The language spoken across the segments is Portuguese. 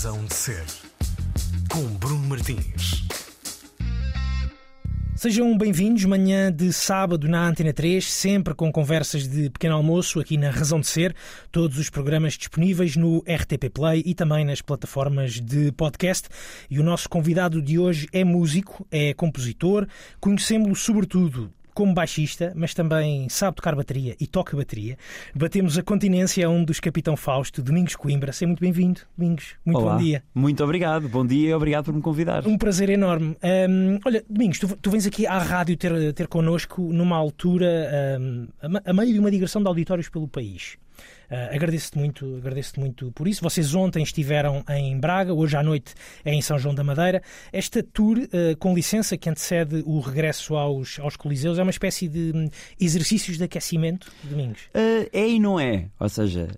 Razão de Ser, com Bruno Martins. Sejam bem-vindos, manhã de sábado na Antena 3, sempre com conversas de pequeno almoço aqui na Razão de Ser, todos os programas disponíveis no RTP Play e também nas plataformas de podcast. E o nosso convidado de hoje é músico, é compositor, conhecemos-lo sobretudo como baixista, mas também sabe tocar bateria e toca bateria. Batemos a continência a um dos Capitão Fausto, Domingos Coimbra. Seja muito bem-vindo, Domingos. Muito Olá. bom dia. Muito obrigado. Bom dia e obrigado por me convidar. Um prazer enorme. Hum, olha, Domingos, tu, tu vens aqui à rádio ter, ter connosco numa altura, hum, a a meio de uma digressão de auditórios pelo país. Uh, agradeço-te muito, agradeço muito por isso. Vocês ontem estiveram em Braga, hoje à noite é em São João da Madeira. Esta tour, uh, com licença, que antecede o regresso aos, aos Coliseus, é uma espécie de hum, exercícios de aquecimento, Domingos. Uh, é e não é. Ou seja,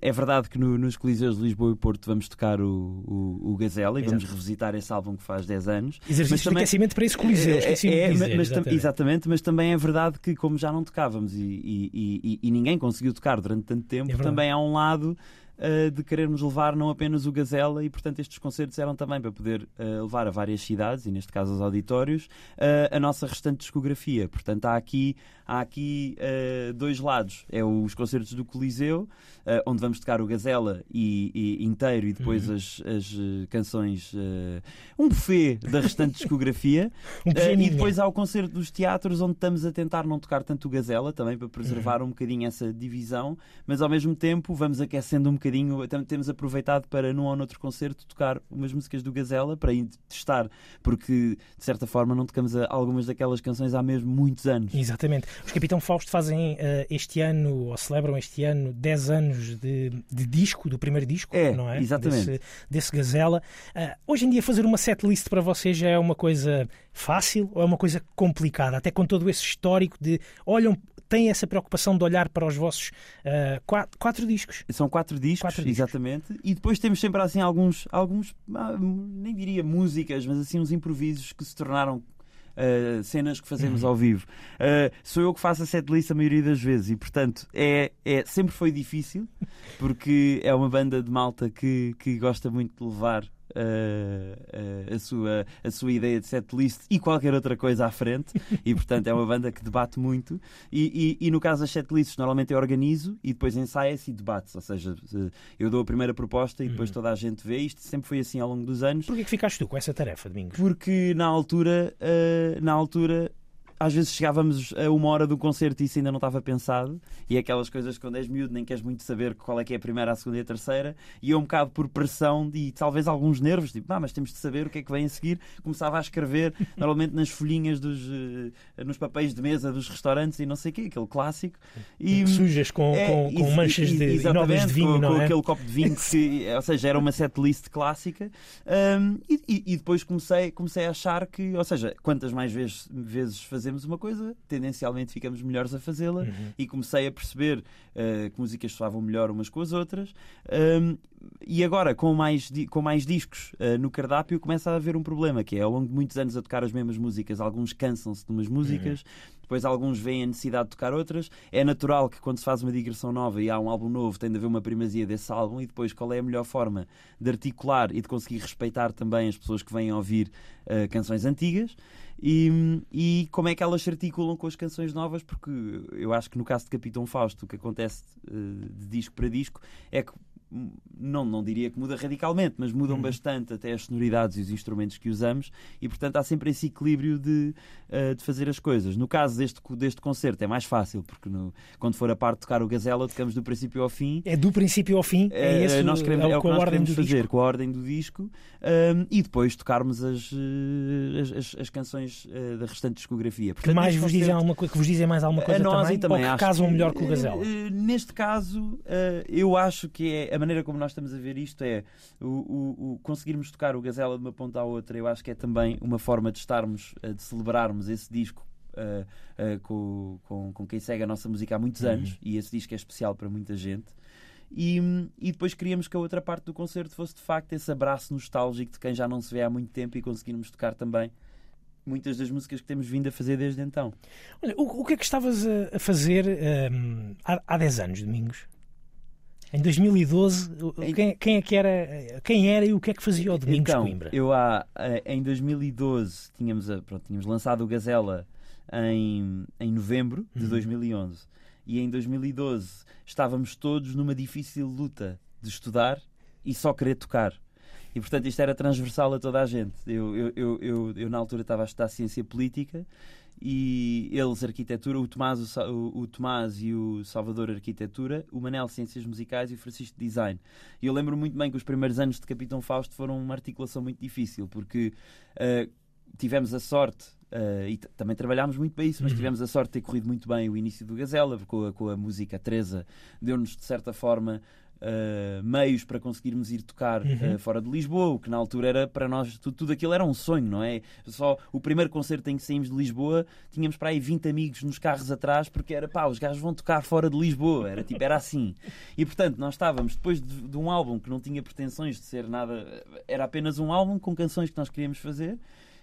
é verdade que no- nos Coliseus de Lisboa e Porto vamos tocar o, o, o Gazela e vamos Exato. revisitar esse álbum que faz 10 anos. Exercícios Mas de aquecimento para esse Coliseu. É, é, dizer, mas tam- exatamente. exatamente, mas também é verdade que, como já não tocávamos e- e- e- e ninguém conseguiu tocar durante tanto tempo, É também há um lado uh, de querermos levar não apenas o Gazela e, portanto, estes concertos eram também para poder uh, levar a várias cidades, e neste caso aos auditórios, uh, a nossa restante discografia. Portanto, há aqui, há aqui dois lados. É os concertos do Coliseu, onde vamos tocar o Gazela e, e- inteiro e depois Uhum. as, as, canções, um buffet da restante discografia. Um e depois há o concerto dos teatros, onde estamos a tentar não tocar tanto o Gazela, também para preservar Uhum. um bocadinho essa divisão, mas ao mesmo tempo vamos aquecendo um bocadinho. Tem- Temos aproveitado para, num ou noutro concerto, tocar umas músicas do Gazela para ir testar, porque de certa forma não tocamos algumas daquelas canções há mesmo muitos anos. Exatamente. Os Capitão Fausto fazem eh, este ano, ou celebram este ano, 10 anos de, de disco, do primeiro disco, É, não é? exatamente. Desse, desse Gazela. Ah, hoje em dia, fazer uma setlist para vocês já é uma coisa fácil ou é uma coisa complicada? Até com todo esse histórico de. Olham, têm essa preocupação de olhar para os vossos ah, quatro, quatro discos. São quatro discos, Quatro discos. exatamente. E depois temos sempre assim alguns, alguns ah, nem diria músicas, mas assim uns improvisos que se tornaram ah, cenas que fazemos Uhum. ao vivo. Ah, sou eu que faço a setlist a maioria das vezes e, portanto, é, é, sempre foi difícil, porque é uma banda de malta que, que gosta muito de levar. Ah, ah, a, sua, a sua ideia de setlist e qualquer outra coisa à frente, e portanto é uma banda que debate muito. E, e, e no caso das setlists, normalmente eu organizo e depois ensaia-se e debate-se. Ou seja, se- eu dou a primeira proposta e depois toda a gente vê. Isto sempre foi assim ao longo dos anos, Porquê que ficaste tu com essa tarefa, Domingos? porque na altura, ah, na altura. Às vezes chegávamos a uma hora do concerto e isso ainda não estava pensado, e é aquelas coisas que quando és miúdo nem queres muito saber qual é que é a primeira, a segunda e a terceira, e eu um bocado por pressão e talvez alguns nervos, tipo, ah, mas temos de saber o que é que vem a seguir, começava a escrever, normalmente nas folhinhas dos, eh, nos papéis de mesa dos restaurantes e não sei o quê, aquele clássico. E, Sujas com, é, com, com manchas de nodas de vinho, com, não com é? aquele copo de vinho, que, ou seja, era uma setlist clássica. Um, e, e- depois comecei, comecei a achar que, ou seja, quantas mais vezes, vezes fazemos uma coisa, tendencialmente ficamos melhores a fazê-la. Uhum. E comecei a perceber uh, que músicas soavam melhor umas com as outras. Um, e agora, com mais, com mais discos uh, no cardápio, começa a haver um problema, que é ao longo de muitos anos a tocar as mesmas músicas, alguns cansam-se de umas músicas, depois alguns veem a necessidade de tocar outras. É natural que quando se faz uma digressão nova e há um álbum novo, tem de haver uma primazia desse álbum e depois qual é a melhor forma de articular e de conseguir respeitar também as pessoas que vêm ouvir uh, canções antigas e, e como é que elas se articulam com as canções novas, porque eu acho que no caso de Capitão Fausto, o que acontece uh, de disco para disco é que não, não diria que muda radicalmente, mas mudam Uhum. bastante até as sonoridades e os instrumentos que usamos, e portanto há sempre esse equilíbrio de, uh, de fazer as coisas. No caso deste, deste concerto é mais fácil, porque no- quando for a parte de tocar o Gazela, tocamos do princípio ao fim. É do princípio ao fim, é, Eh, esse nós queremos, é, é o com que a nós ordem queremos do fazer, disco. com a ordem do disco, um, e depois tocarmos as, eh, as, as- as canções da restante discografia. Que Portanto, mais neste vos dizem alguma que vos dizem mais alguma coisa a nós também, também ou que casam que, melhor com o Gazela? Neste caso, eh, eu acho que é a maneira como nós estamos a ver isto é o, o- o conseguirmos tocar o Gazela de uma ponta à outra. Eu acho que é também uma forma de estarmos, eh, de celebrarmos esse disco. eh, eh, com, com, com quem segue a nossa música há muitos Uhum. anos e esse disco é especial para muita gente. E, e depois queríamos que a outra parte do concerto fosse de facto esse abraço nostálgico de quem já não se vê há muito tempo e conseguirmos tocar também muitas das músicas que temos vindo a fazer desde então. Olha, o, o que é que estavas a, fazer hum, há, há 10 anos, Domingos? Em 2012, o- Em- Quem, quem é que era, quem era e o que é que fazia o Domingos então, Coimbra? eu há, eh, em 2012 tínhamos, pronto, tínhamos lançado o Gazela em, em novembro de Uhum. 2011 e em 2012 estávamos todos numa difícil luta de estudar e só querer tocar. E portanto isto era transversal a toda a gente. Eu, eu, eu, eu, eu, na altura estava a estudar ciência política e eles arquitetura, o Tomás, o, o, Tomás e o Salvador arquitetura, o Manel ciências musicais e o Francisco design. E eu lembro muito bem que os primeiros anos de Capitão Fausto foram uma articulação muito difícil porque eh, tivemos a sorte eh, e também trabalhámos muito para isso, mas Uhum. tivemos a sorte de ter corrido muito bem o início do Gazela, com a, com a música Teresa, deu-nos de certa forma eh, meios para conseguirmos ir tocar Uhum. eh, fora de Lisboa, o que na altura era para nós, tudo, tudo aquilo era um sonho, não é? Só o primeiro concerto em que saímos de Lisboa, tínhamos para aí 20 amigos nos carros atrás, porque era pá, os gajos vão tocar fora de Lisboa, era tipo, era assim. E portanto, nós estávamos depois de, de um álbum que não tinha pretensões de ser nada, era apenas um álbum com canções que nós queríamos fazer.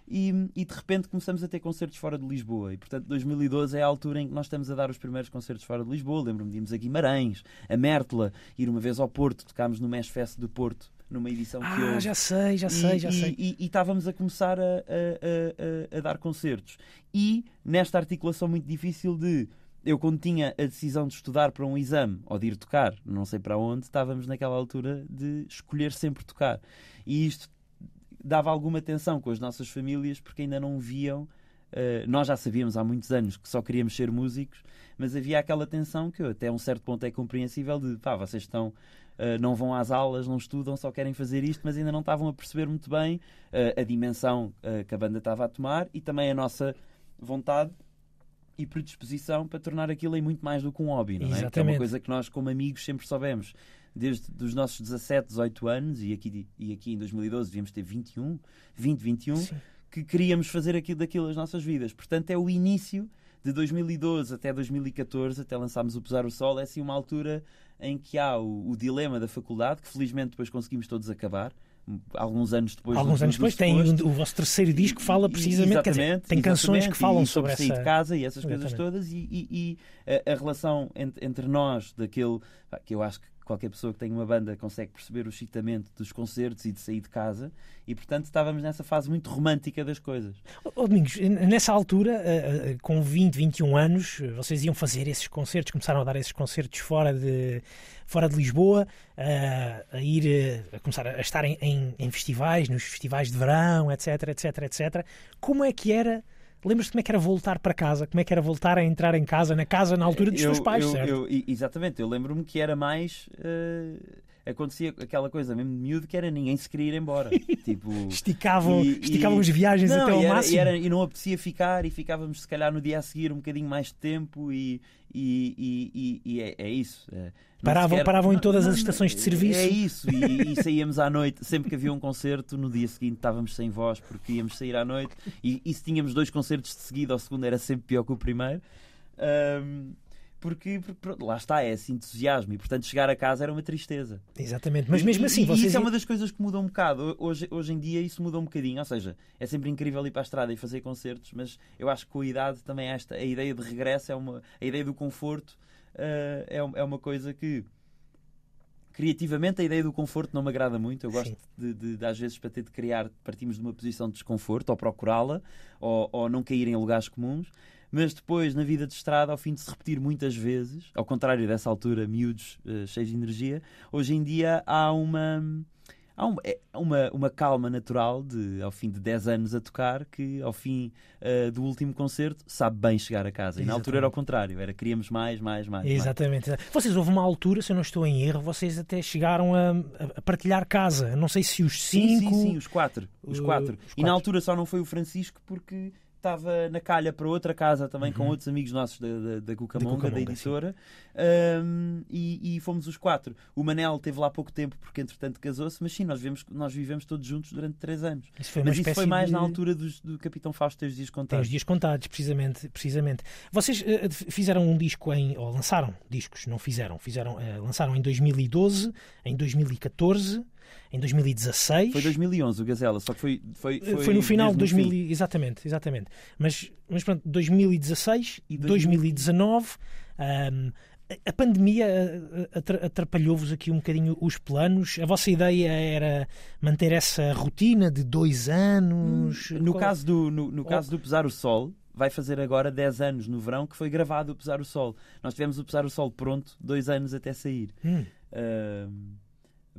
E, e de repente começamos a ter concertos fora de Lisboa. E portanto, 2012 é a altura em que nós estamos a dar os primeiros concertos fora de Lisboa. Lembro-me de irmos a Guimarães, a Mértola, ir uma vez ao Porto, tocámos no Mesh Fest do Porto, numa edição que Ah, houve. já sei, já sei, E- já e, sei. E, estávamos a começar a, a- a- a- a dar concertos. E nesta articulação muito difícil de eu, quando tinha a decisão de estudar para um exame ou de ir tocar, não sei para onde, estávamos naquela altura de escolher sempre tocar. E isto dava alguma tensão com as nossas famílias porque ainda não viam. eh, nós já sabíamos há muitos anos que só queríamos ser músicos, mas havia aquela tensão que até um certo ponto é compreensível de pá, vocês estão Uh, não vão às aulas, não estudam, só querem fazer isto, mas ainda não estavam a perceber muito bem uh, a dimensão uh, que a banda estava a tomar e também a nossa vontade e predisposição para tornar aquilo em muito mais do que um hobby, não é? Que é uma Exatamente. coisa que nós, como amigos, sempre soubemos. Desde os nossos 17, 18 anos, e aqui, e aqui em 2012 devíamos ter 21, 20, 21, Sim. que queríamos fazer aquilo daquilo as nossas vidas. Portanto, é o início de 2012 até 2014, até lançámos o Pesar o Sol, é assim uma altura em que há o, o dilema da faculdade, que felizmente depois conseguimos todos acabar, alguns anos depois. Alguns anos depois tem o, vosso terceiro disco que fala precisamente, quer dizer, exatamente, tem canções que exatamente, falam e sobre sair essa. de casa e essas coisas Exatamente. todas e, e- a, a relação entre, entre nós daquele que eu acho que qualquer pessoa que tem uma banda consegue perceber o excitamento dos concertos e de sair de casa e portanto estávamos nessa fase muito romântica das coisas Ó, Domingos, nessa altura, eh, eh, com 20, 21 anos, vocês iam fazer esses concertos, começaram a dar esses concertos fora de, fora de Lisboa, eh, a ir a começar a estar em, em- em festivais, nos festivais de verão, etc, etc, etc. Como é que era? Lembras-te como é que era voltar para casa? Como é que era voltar a entrar em casa, na casa na altura dos Eu- teus pais, eu- certo? eu- exatamente, eu lembro-me que era mais eh, acontecia aquela coisa mesmo de miúdo que era ninguém se queria ir embora tipo Esticavam, E- esticavam e- as viagens não, até ao e era- máximo. E, era- e não apetecia ficar e ficávamos se calhar no dia a seguir um bocadinho mais de tempo e, e, e- é, é isso. é. Paravam- sequer- paravam em não- todas não, as estações de é- serviço. É isso, e, saíamos à noite, sempre que havia um concerto, no dia seguinte estávamos sem voz porque íamos sair à noite e, se tínhamos dois concertos de seguida, ao segundo era sempre pior que o primeiro. Ahm, porque, porque, lá está, é esse entusiasmo e portanto chegar a casa era uma tristeza. Exatamente, mas mesmo assim, e vocês. isso é uma das coisas que muda um bocado. Hoje, hoje em dia isso muda um bocadinho. Ou seja, é sempre incrível ir para a estrada e fazer concertos, mas eu acho que com a idade também esta, a ideia de regresso é uma. A ideia do conforto eh, é, é uma coisa que. Criativamente a ideia do conforto não me agrada muito. Eu gosto de, de- de, às vezes para ter de criar, partimos de uma posição de desconforto, ou procurá-la, ou, ou não cair em lugares comuns. Mas depois, na vida de estrada, ao fim de se repetir muitas vezes, ao contrário dessa altura, miúdos eh, cheios de energia, hoje em dia há uma. Há um- é uma, uma calma natural de, ao fim de 10 anos a tocar, que ao fim eh, do último concerto sabe bem chegar a casa. E na altura era ao contrário, era queríamos mais, mais, mais. mais. Exatamente. Vocês houve uma altura, se eu não estou em erro, vocês até chegaram a, a partilhar casa. Não sei se os Sim, cinco. sim, sim, os quatro. Os Uh, quatro. os E quatro. na altura só não foi o Francisco porque estava na calha para outra casa também com outros amigos nossos da, da, da Cucamonga, da, editora, Ahm, e, e fomos os quatro. O Manel teve lá pouco tempo porque entretanto casou-se, mas sim, nós vivemos, nós vivemos todos juntos durante três anos. Isso foi Mas isso foi mais de... na altura dos- do Capitão Fausto ter os dias Tem contados. os dias contados, precisamente. precisamente. Vocês eh, fizeram um disco em. ou lançaram discos, não fizeram. fizeram eh, lançaram em 2012, em 2014, em 2016. Foi 2011 o Gazela, só que foi foi, Eh, Foi, no final de mesmo 2000, fim. exatamente, exatamente. Mas, mas pronto, 2016 e E 2019, ahm, A pandemia eh, atra- atrapalhou-vos aqui um bocadinho os planos. A vossa ideia era manter essa rotina de dois anos? No Qual- caso, do, no, no Oh. caso do Pesar o Sol, vai fazer agora 10 anos no verão que foi gravado o Pesar o Sol. Nós tivemos o Pesar o Sol pronto, dois anos até sair. Hum, Ahm,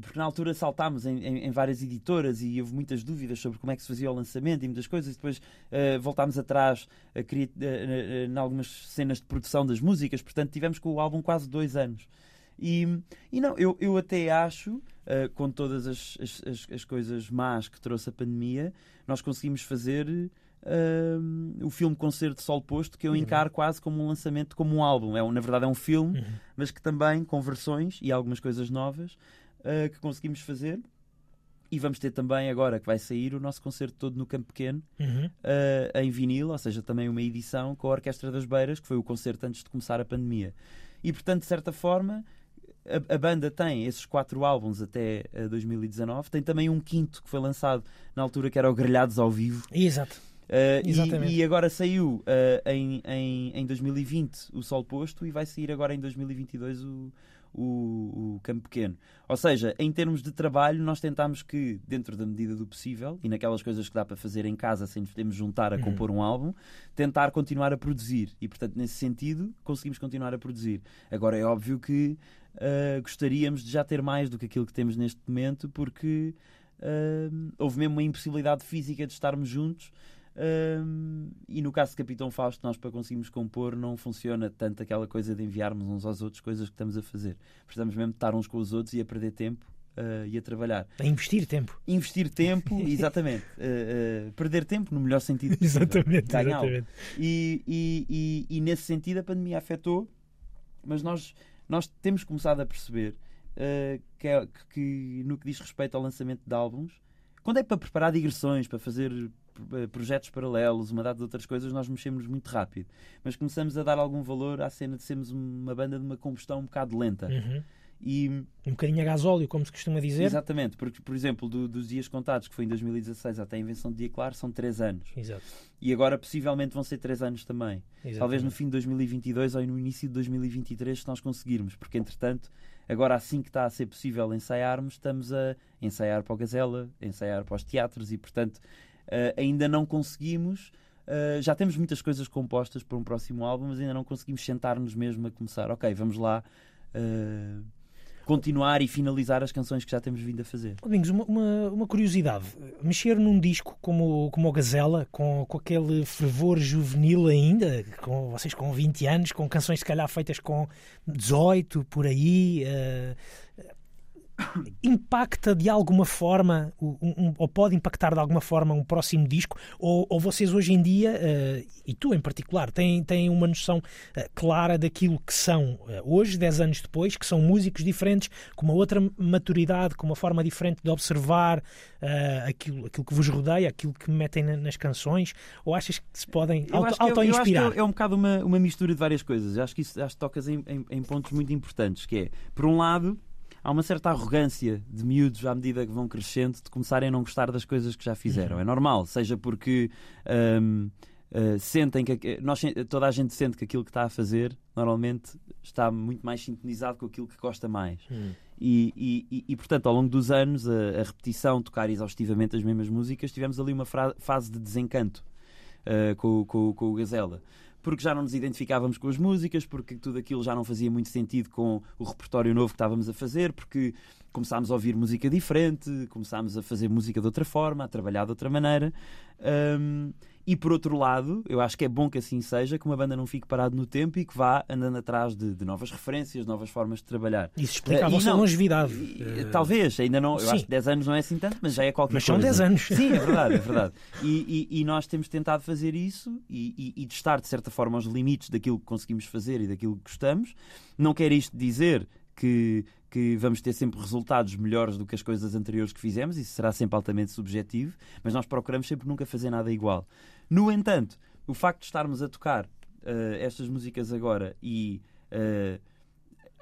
porque na altura saltámos em, em- em várias editoras e houve muitas dúvidas sobre como é que se fazia o lançamento e muitas coisas. E depois ah, voltámos atrás a ah, em algumas cenas de produção das músicas. Portanto, tivemos com o álbum quase dois anos. E, e não, eu, eu até acho, ah, com todas as, as, as- as coisas más que trouxe a pandemia, nós conseguimos fazer ah, o filme Concerto de Sol Posto, que eu encaro quase como um lançamento, como um álbum. É, na verdade, é um filme uhum. mas que também com versões e algumas coisas novas uh, que conseguimos fazer. E vamos ter também agora que vai sair o nosso concerto todo no Campo Pequeno, Uhum. uh, em vinil, ou seja, também uma edição com a Orquestra das Beiras, que foi o concerto antes de começar a pandemia. E portanto, de certa forma, a, a banda tem esses quatro álbuns até uh, 2019, tem também um quinto que foi lançado na altura que era o Grelhados ao Vivo, Exato. Uh, e- Exatamente. e, agora saiu uh, em, em, em 2020 o Sol Posto e vai sair agora em 2022 o, o, o Campo Pequeno. Ou seja, em termos de trabalho, nós tentámos que, dentro da medida do possível e naquelas coisas que dá para fazer em casa sem nos podermos juntar a Uhum. compor um álbum, tentar continuar a produzir. E, portanto, nesse sentido, conseguimos continuar a produzir. Agora, é óbvio que uh, gostaríamos de já ter mais do que aquilo que temos neste momento, porque uh, houve mesmo uma impossibilidade física de estarmos juntos. Um, e no caso de Capitão Fausto, nós para conseguirmos compor não funciona tanto aquela coisa de enviarmos uns aos outros coisas que estamos a fazer. Precisamos mesmo de estar uns com os outros e a perder tempo uh, e a trabalhar. A investir tempo. Investir tempo, exatamente. Uh, uh, perder tempo no melhor sentido possível. Exatamente. Exatamente. E, e, e, e nesse sentido a pandemia afetou, mas nós, nós temos começado a perceber que, é- que- que no que diz respeito ao lançamento de álbuns, quando é para preparar digressões, para fazer projetos paralelos, uma data de outras coisas, nós mexemos muito rápido. Mas começamos a dar algum valor à cena de sermos uma banda de uma combustão um bocado lenta. Uhum. E, Um bocadinho a gasóleo, como se costuma dizer. exatamente, porque, por exemplo, do- dos dias contados, que foi em 2016 até a invenção do Dia Claro, são três anos. Exato. E agora, possivelmente, vão ser três anos também. Exatamente. Talvez no fim de 2022 ou no início de 2023, se nós conseguirmos, porque entretanto, agora assim que está a ser possível ensaiarmos, estamos a ensaiar para o Gazela, ensaiar para os teatros e, portanto, eh, ainda não conseguimos. eh, já temos muitas coisas compostas para um próximo álbum, mas ainda não conseguimos sentar-nos mesmo a começar. Ok, vamos lá eh, continuar e finalizar as canções que já temos vindo a fazer. Domingos, uma, uma, uma curiosidade. Mexer num disco como, como o Gazela, com, com aquele fervor juvenil ainda, com vocês com 20 anos, com canções se calhar feitas com 18, por aí, eh, impacta de alguma forma, um- um- ou pode impactar de alguma forma um próximo disco? Ou, ou vocês hoje em dia, eh, e tu em particular, têm, têm uma noção eh, clara daquilo que são eh, hoje, 10 anos depois, que são músicos diferentes, com uma outra maturidade, com uma forma diferente de observar aquilo, aquilo que vos rodeia, aquilo que metem na- nas canções? Ou achas que se podem auto- é- auto-inspirar? é, é um bocado uma, uma mistura de várias coisas. Eu acho que isso acho que tocas em, em- em pontos muito importantes, que é, por um lado, há uma certa arrogância de miúdos à medida que vão crescendo de começarem a não gostar das coisas que já fizeram. É normal, seja porque hum, uh, sentem que nós, toda a gente sente que aquilo que está a fazer normalmente está muito mais sintonizado com aquilo que gosta mais. Hum. E, e- e- portanto, ao longo dos anos, a, a repetição, tocar exaustivamente as mesmas músicas, tivemos ali uma fase de desencanto uh, com, com- com o Gazela. Porque já não nos identificávamos com as músicas, porque tudo aquilo já não fazia muito sentido com o repertório novo que estávamos a fazer, porque começámos a ouvir música diferente, começámos a fazer música de outra forma, a trabalhar de outra maneira. Um, e por outro lado, eu acho que é bom que assim seja, que uma banda não fique parada no tempo e que vá andando atrás de, de novas referências, novas formas de trabalhar. Isso explica a Eh, vossa não, longevidade. Eh, Talvez, ainda não. Eu sim. acho que 10 anos não é assim tanto, mas já é qualquer Mas são coisa. 10 anos. Sim, é verdade, é verdade. E, e- e nós temos tentado fazer isso e, e, e testar, de certa forma, os limites daquilo que conseguimos fazer e daquilo que gostamos. Não quer isto dizer que, que vamos ter sempre resultados melhores do que as coisas anteriores que fizemos, isso será sempre altamente subjetivo, mas nós procuramos sempre nunca fazer nada igual. No entanto, o facto de estarmos a tocar eh, estas músicas agora e. eh,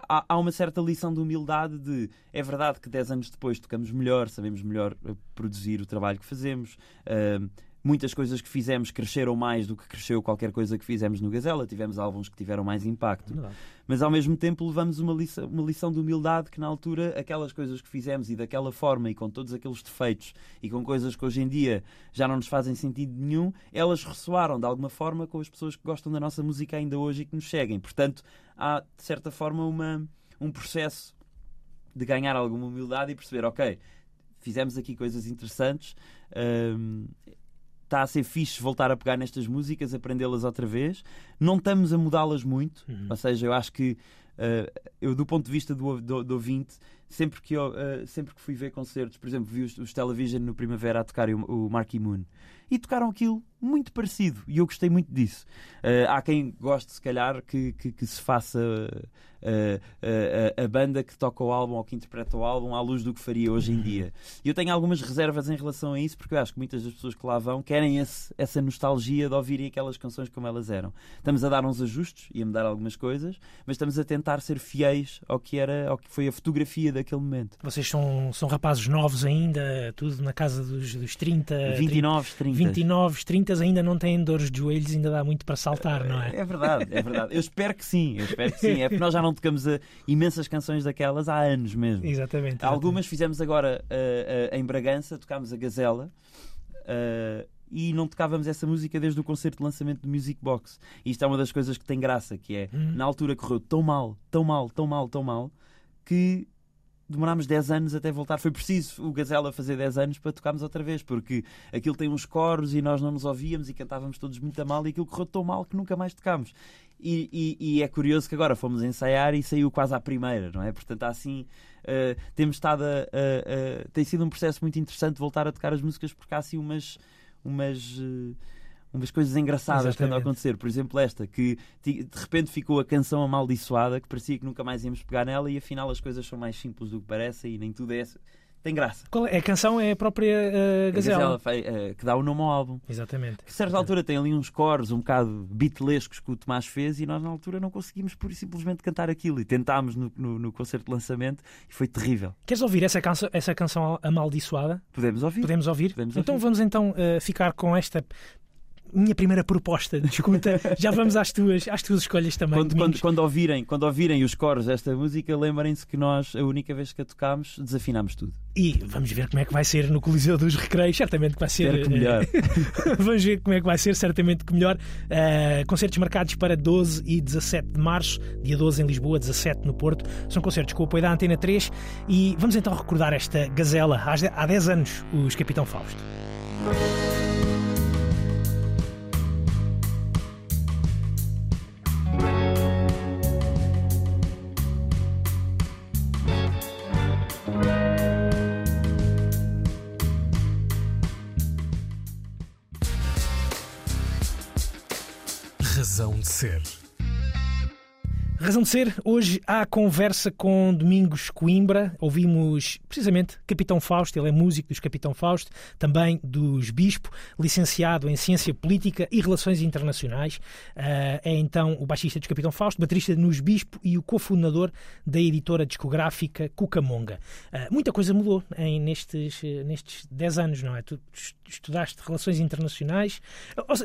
há, há uma certa lição de humildade de é verdade que 10 anos depois tocamos melhor, sabemos melhor eh, produzir o trabalho que fazemos, eh, muitas coisas que fizemos cresceram mais do que cresceu qualquer coisa que fizemos no Gazela. Tivemos álbuns que tiveram mais impacto. Verdade. Mas ao mesmo tempo levamos uma lição, uma lição de humildade que na altura aquelas coisas que fizemos e daquela forma e com todos aqueles defeitos e com coisas que hoje em dia já não nos fazem sentido nenhum, elas ressoaram de alguma forma com as pessoas que gostam da nossa música ainda hoje e que nos seguem. Portanto, há de certa forma uma, um processo de ganhar alguma humildade e perceber, ok, fizemos aqui coisas interessantes. hum, Está a ser fixe voltar a pegar nestas músicas, aprendê-las outra vez. Não estamos a mudá-las muito, Uhum. ou seja, eu acho que uh, eu, do ponto de vista do, do, do ouvinte, sempre que, eu, uh, sempre que fui ver concertos, por exemplo, vi os, os Television no Primavera a tocar o, o Marky Moon e tocaram aquilo muito parecido e eu gostei muito disso. Uh, há quem goste, se calhar, que, que, que se faça uh, a banda que toca o álbum ou que interpreta o álbum à luz do que faria hoje em dia. E eu tenho algumas reservas em relação a isso, porque eu acho que muitas das pessoas que lá vão querem esse, essa nostalgia de ouvirem aquelas canções como elas eram. Estamos a dar uns ajustes e a mudar algumas coisas, mas estamos a tentar ser fiéis ao que, era, ao que foi a fotografia daquele momento. Vocês são, são rapazes novos ainda, tudo na casa dos, dos 30, 29, 30. 29, 30 ainda não têm dores de joelhos, ainda dá muito para saltar, não é? É verdade, é verdade. Eu espero que sim, eu espero que sim. É porque nós já não tocamos a imensas canções daquelas há anos mesmo. Exatamente. Algumas fizemos agora uh, uh, em Bragança, tocámos a Gazela. Uh, e não tocávamos essa música desde o concerto de lançamento do Music Box. E isto é uma das coisas que tem graça, que é, Hum. na altura correu tão mal, tão mal, tão mal, tão mal, que demorámos 10 anos até voltar. Foi preciso o Gazela fazer 10 anos para tocarmos outra vez, porque aquilo tem uns coros e nós não nos ouvíamos e cantávamos todos muito a mal e aquilo correu tão mal que nunca mais tocámos. E, e- e é curioso que agora fomos ensaiar e saiu quase à primeira, não é? Portanto, assim. eh, temos estado a, a- a- Tem sido um processo muito interessante voltar a tocar as músicas porque há assim umas. umas eh, umas coisas engraçadas que andam a acontecer. Por exemplo, esta, que de repente ficou a canção amaldiçoada, que parecia que nunca mais íamos pegar nela, e afinal as coisas são mais simples do que parecem e nem tudo é. Tem graça. Qual é? A canção é a própria eh, A Gazela. Gazela fei- eh, que dá o nome ao álbum. Exatamente. Que a certa altura tem ali uns cores um bocado beatlescos que o Tomás fez e nós na altura não conseguimos pura e simplesmente cantar aquilo e tentámos no, no, no concerto de lançamento e foi terrível. Queres ouvir essa canção, essa canção amaldiçoada? Podemos ouvir? Podemos ouvir? Podemos então ouvir. vamos então eh, ficar com esta minha primeira proposta de escuta. Já vamos às tuas, às tuas escolhas também. Quando, quando, quando, ouvirem, quando ouvirem os coros desta música, lembrem-se que nós, a única vez que a tocámos, desafinámos tudo. E vamos ver como é que vai ser no Coliseu dos Recreios. Certamente que vai ser. Espero que eh, melhor. Vamos ver como é que vai ser, certamente que melhor. Uh, concertos marcados para 12 e 17 de março, dia 12 em Lisboa, 17 no Porto. São concertos com o apoio da Antena 3 e vamos então recordar esta gazela. Há 10 anos, os Capitão Fausto. Razão de ser. Razão de ser, hoje há conversa com Domingos Coimbra. Ouvimos precisamente Capitão Fausto, ele é músico dos Capitão Fausto, também dos Bispo, licenciado em Ciência Política e Relações Internacionais. Ah, é então o baixista dos Capitão Fausto, baterista nos Bispo e o cofundador da editora discográfica Cucamonga. Ah, muita coisa mudou em, nestes, nestes 10 anos, não é? Tu est- estudaste Relações Internacionais.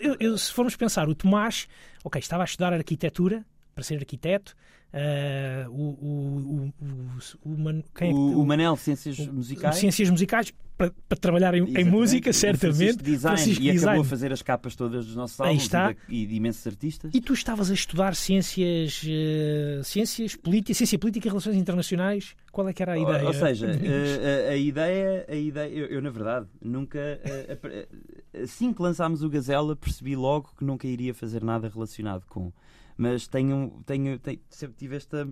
Eu- eu- se formos pensar, o Tomás, ok, estava a estudar arquitetura para ser arquiteto. ah, o, o, o, o, Man- é que- O, o Manel, Ciências Musicais. Ciências musicais para, para trabalhar em, em música, certamente. Francisco Design, Francisco e Design. acabou a fazer as capas todas dos nossos Aí álbuns está. E, de imensos artistas. E tu estavas a estudar ciências, eh, ciências política, ciência política e relações internacionais. Qual é que era a Ou- ideia? Ou seja, eh, a, a ideia, a ideia eu, eu, na verdade nunca eh, assim que lançámos o Gazela percebi logo que nunca iria fazer nada relacionado com. Mas tenho, tenho, tenho- sempre tive esta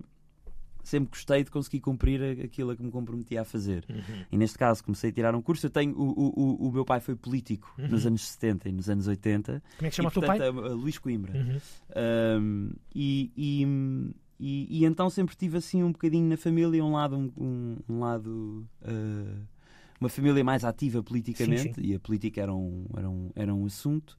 sempre gostei de conseguir cumprir aquilo a que me comprometia a fazer. Uhum. E neste caso comecei a tirar um curso. Eu tenho, o, o, o- meu pai foi político Uhum. nos anos 70 e nos anos 80. Como é que chama e, o teu pai? portanto, a- a Luís Coimbra. Uhum. Um, e, e, e- e então sempre tive assim um bocadinho na família um lado um, um- lado uh, uma família mais ativa politicamente Sim, e a política era um, era um, era um assunto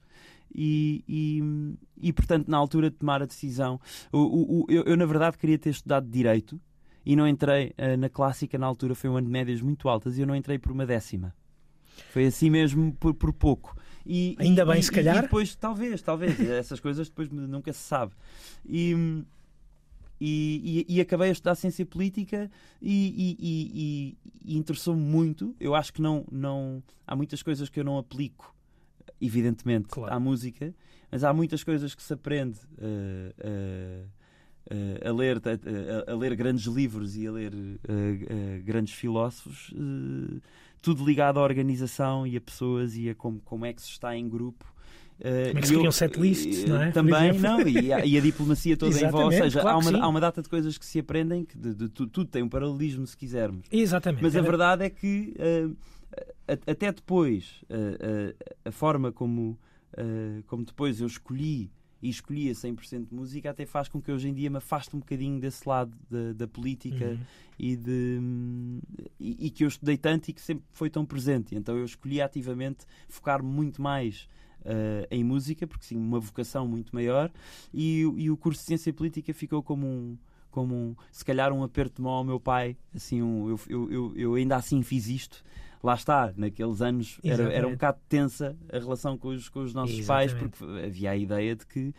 e, e, e, portanto na altura de tomar a decisão o, o- eu, eu, na verdade queria ter estudado Direito e não entrei uh, na clássica na altura foi um ano de médias muito altas e eu não entrei por uma décima foi assim mesmo por, por pouco E, Ainda bem, e- se calhar. E depois, talvez, talvez, essas coisas depois nunca se sabe. E, e, e- e acabei a estudar ciência política e- e interessou-me muito. Eu acho que não, não. Há muitas coisas que eu não aplico, evidentemente, Claro. à música, mas há muitas coisas que se aprende. eh, eh, a, ler, a, a- ler grandes livros e a ler grandes filósofos, tudo ligado à organização e a pessoas e a como, como é que se está em grupo. Como é que se criam setlists, não é? Também, não, e a, e a diplomacia toda em volta. Ou seja, claro há, uma, há uma data de coisas que se aprendem que de, de- tu- tudo tem um paralelismo, se quisermos. Exatamente. Mas a verdade é que a- até depois a forma como, como depois eu escolhi e escolhi a 100% de música até faz com que hoje em dia me afaste um bocadinho desse lado da, da política Uhum. e, de, e, e que eu estudei tanto e que sempre foi tão presente. Então eu escolhi ativamente focar muito mais eh, em música, porque sim, uma vocação muito maior, e, o- e o curso de Ciência Política ficou como um, como um, se calhar um aperto de mão ao meu pai. Assim, um, eu, eu, eu ainda assim fiz isto. Lá está, naqueles anos era, era um bocado tensa a relação com os, com os nossos pais, Exatamente. porque havia a ideia de que.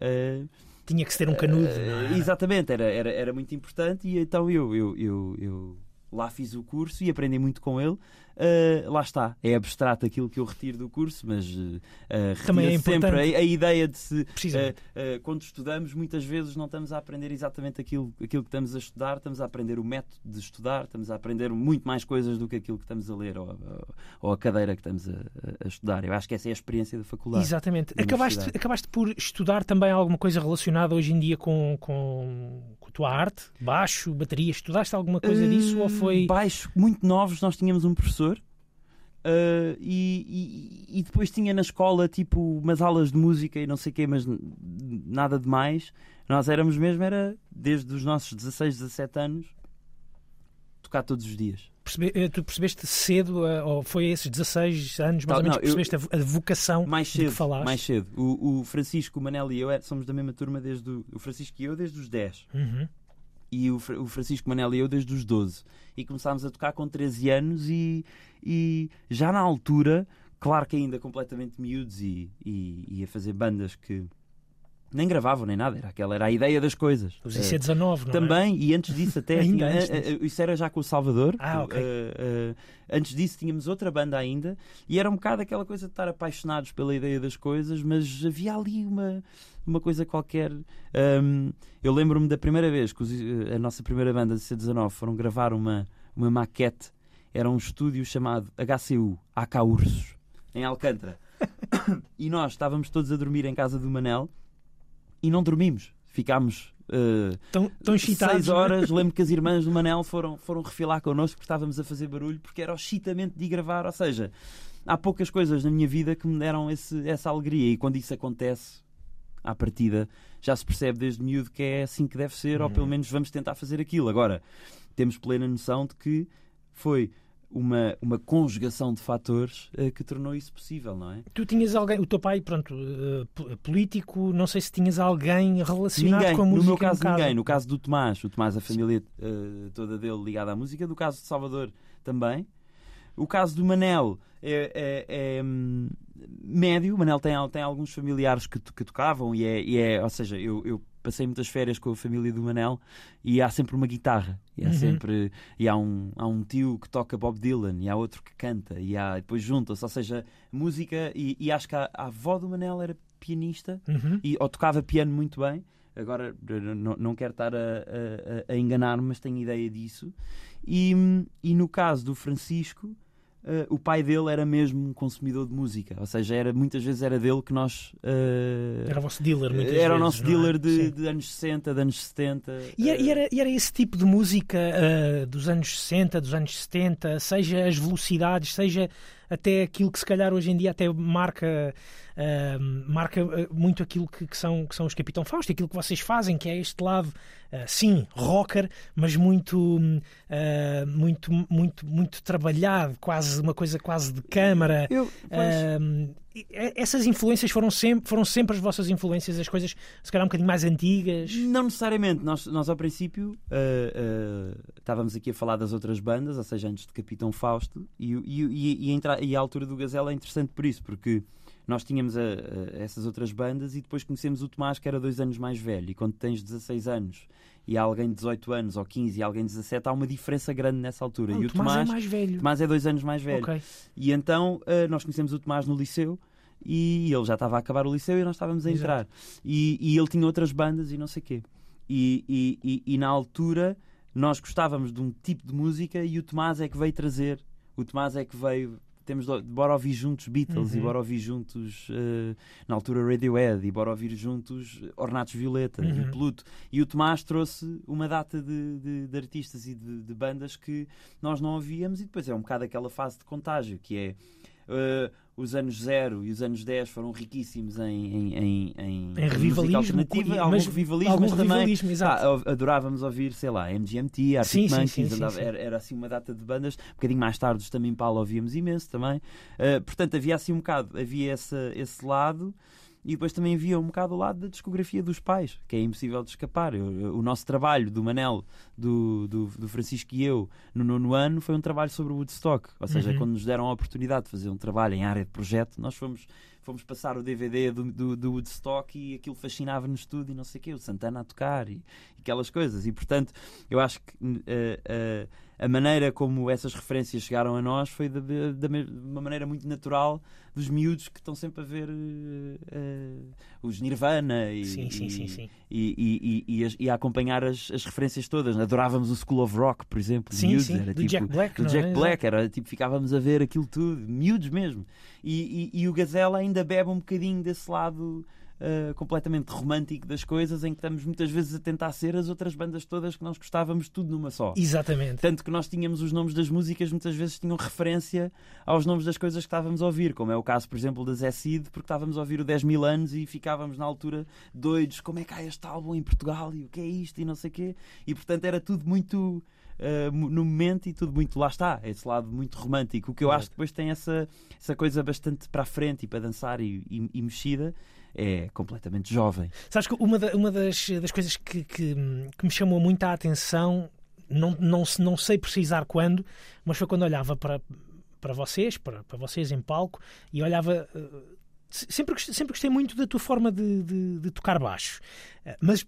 eh, Tinha que se ter um canudo. é? Exatamente, era, era, era muito importante e então eu, eu, eu, eu lá fiz o curso e aprendi muito com ele. Eh, lá está, é abstrato aquilo que eu retiro do curso, mas eh, Também é sempre a, a ideia de se. Eh, quando estudamos, muitas vezes não estamos a aprender exatamente aquilo, aquilo que estamos a estudar, estamos a aprender o método de estudar, estamos a aprender muito mais coisas do que aquilo que estamos a ler ou, ou- ou a cadeira que estamos a, a- estudar. Eu acho que essa é a experiência da faculdade. Exatamente. da Acabaste, acabaste por estudar também alguma coisa relacionada hoje em dia com, com, com a tua arte? Baixo, bateria? Estudaste alguma coisa disso ou foi. Baixo, muito novos, nós tínhamos um professor. Eh, e, e- e depois tinha na escola tipo umas aulas de música e não sei o quê, mas nada de mais. Nós éramos mesmo, era desde os nossos 16, 17 anos, tocar todos os dias. Percebe- eh, tu percebeste cedo, eh, ou foi a esses 16 anos mais ou menos, não, que eu- percebeste a vo- a vocação Mais de que cedo, falaste? mais cedo. O, o Francisco, o Manel e eu é- somos da mesma turma desde o, o Francisco e eu desde os 10. Uhum. e o, o Francisco Manel e eu desde os 12. E começámos a tocar com 13 anos e, e já na altura, claro que ainda completamente miúdos e, e, e a fazer bandas que nem gravavam nem nada, era aquela era a ideia das coisas. Os Eh, IC19, não é? também, e antes disso até Ainda tinha- antes eh, disso. eh, isso era já com o Salvador. Ah, ok. Eh, eh, antes disso tínhamos outra banda ainda e era um bocado aquela coisa de estar apaixonados pela ideia das coisas, mas havia ali uma, uma coisa qualquer. Ahm, eu lembro-me da primeira vez que os- eh, a nossa primeira banda de C19 foram gravar uma, uma maquete. Era um estúdio chamado HCU, AK Ursos, em Alcântara. e nós estávamos todos a dormir em casa do Manel e não dormimos. Ficámos eh, Tão, tão excitados. seis é? horas. Lembro que as irmãs do Manel foram, foram refilar connosco porque estávamos a fazer barulho, porque era o excitamento de gravar. Ou seja, há poucas coisas na minha vida que me deram esse- essa alegria. E quando isso acontece, à partida, já se percebe desde miúdo que é assim que deve ser, ou Uhum. pelo menos vamos tentar fazer aquilo. Agora, temos plena noção de que foi uma, uma conjugação de fatores eh, que tornou isso possível, não é? Tu tinhas alguém, o teu pai, pronto, eh, po- político, não sei se tinhas alguém relacionado Ninguém, com a música. no meu caso, ninguém. No caso do Tomás, o Tomás, a família eh, toda dele ligada à música. Do caso de Salvador, também. O caso do Manel é, é- é, hum, médio. O Manel tem, tem alguns familiares que, que tocavam, e é, e é- ou seja, eu, eu passei muitas férias com a família do Manel e há sempre uma guitarra. E há Uhum. sempre e há um, há um tio que toca Bob Dylan e há outro que canta e há, depois juntam-se. Ou seja, música. E, e acho que a, a avó do Manel era pianista Uhum. e, ou tocava piano muito bem. Agora não, não quero estar a, a- a enganar-me, mas tenho ideia disso. E, e no caso do Francisco, eh, o pai dele era mesmo um consumidor de música, ou seja, era, muitas vezes era dele que nós. eh, Era o vosso dealer, muitas era o vezes, nosso não é? dealer de, Sim. de anos 60, de anos 70. E era, eh, e era- e era esse tipo de música dos anos 60, dos anos 70, seja as velocidades, seja até aquilo que se calhar hoje em dia até marca, ah, marca ah, muito aquilo que, que são, que são os Capitão Fausto, aquilo que vocês fazem, que é este lado, ah, sim, rocker, mas muito, ah, muito, muito, muito trabalhado, quase uma coisa quase de câmara. eu, pois, essas influências foram sempre, foram sempre as vossas influências, as coisas se calhar um bocadinho mais antigas. Não necessariamente. Nós, nós ao princípio, eh, eh, estávamos aqui a falar das outras bandas, ou seja, antes de Capitão Fausto, e, e, e, e, a entra- e a altura do Gazela é interessante por isso, porque nós tínhamos a- a- essas outras bandas e depois conhecemos o Tomás, que era dois anos mais velho. E quando tens 16 anos e há alguém de 18 anos ou 15 e alguém de 17, há uma diferença grande nessa altura. Ah, e o Tomás, é mais velho. Tomás é dois anos mais velho. Ok. E então eh, nós conhecemos o Tomás no liceu e ele já estava a acabar o liceu e nós estávamos a entrar. E, e ele tinha outras bandas e não sei o quê. E, e, e, e na altura nós gostávamos de um tipo de música e o Tomás é que veio trazer. O Tomás é que veio. Temos de, bora ouvir juntos Beatles Uhum. e bora ouvir juntos eh, na altura Radiohead e bora ouvir juntos Ornatos Violeta Uhum. e Pluto. E o Tomás trouxe uma data de, de- de artistas e de, de bandas que nós não ouvíamos e depois é um bocado aquela fase de contágio que é eh, os anos 0 e os anos 10 foram riquíssimos em, em, em, em, revivalismo, alternativa, algum mas- revivalismo, algum mas também revivalismo, exato. ah, adorávamos ouvir, sei lá, MGMT, Arctic Sim, Monkeys, sim, sim, andava-. Era, era assim uma data de bandas, um bocadinho mais tarde os também Paulo ouvíamos imenso também. Uh, portanto, havia assim um bocado, havia essa, esse lado. E depois também havia um bocado o lado da discografia dos pais, que é impossível de escapar. Eu- o nosso trabalho do Manel, do, do, do Francisco e eu, no nono ano, foi um trabalho sobre o Woodstock. Ou seja, Uhum. quando nos deram a oportunidade de fazer um trabalho em área de projeto, nós fomos, fomos passar o DVD do, do, do Woodstock e aquilo fascinava-nos tudo e não sei o quê, o Santana a tocar e, e aquelas coisas. E portanto, eu acho que eh, eh, a maneira como essas referências chegaram a nós foi de, de- de uma maneira muito natural dos miúdos que estão sempre a ver eh, os Nirvana e, Sim, sim, e- sim, e, e- a acompanhar as, as referências todas. Adorávamos o School of Rock, por exemplo. Sim, miúdos, do tipo, Jack Black, do Jack é? Black, era tipo, ficávamos a ver aquilo tudo, miúdos mesmo. E o Gazela ainda bebe um bocadinho desse lado uh, completamente romântico das coisas, em que estamos muitas vezes a tentar ser as outras bandas todas que nós gostávamos, tudo numa só. Exatamente. Tanto que nós tínhamos os nomes das músicas, muitas vezes tinham referência aos nomes das coisas que estávamos a ouvir, como é o caso, por exemplo, da Zé Cid, porque estávamos a ouvir o 10 mil anos e ficávamos na altura doidos, como é que há este álbum em Portugal e o que é isto e não sei o quê. E portanto era tudo muito uh, no momento e tudo muito lá está, esse lado muito romântico. O que eu Exato. acho que depois tem essa, essa coisa bastante para a frente e para dançar e, e- e mexida. É completamente jovem. Sabes que uma, da- uma das, das coisas que, que, que me chamou muito a atenção, não, não, não sei precisar quando, mas foi quando olhava para, para vocês, para, para vocês em palco, e olhava. eh, se- Sempre, sempre gostei muito da tua forma de, de- de tocar baixo, Eh, mas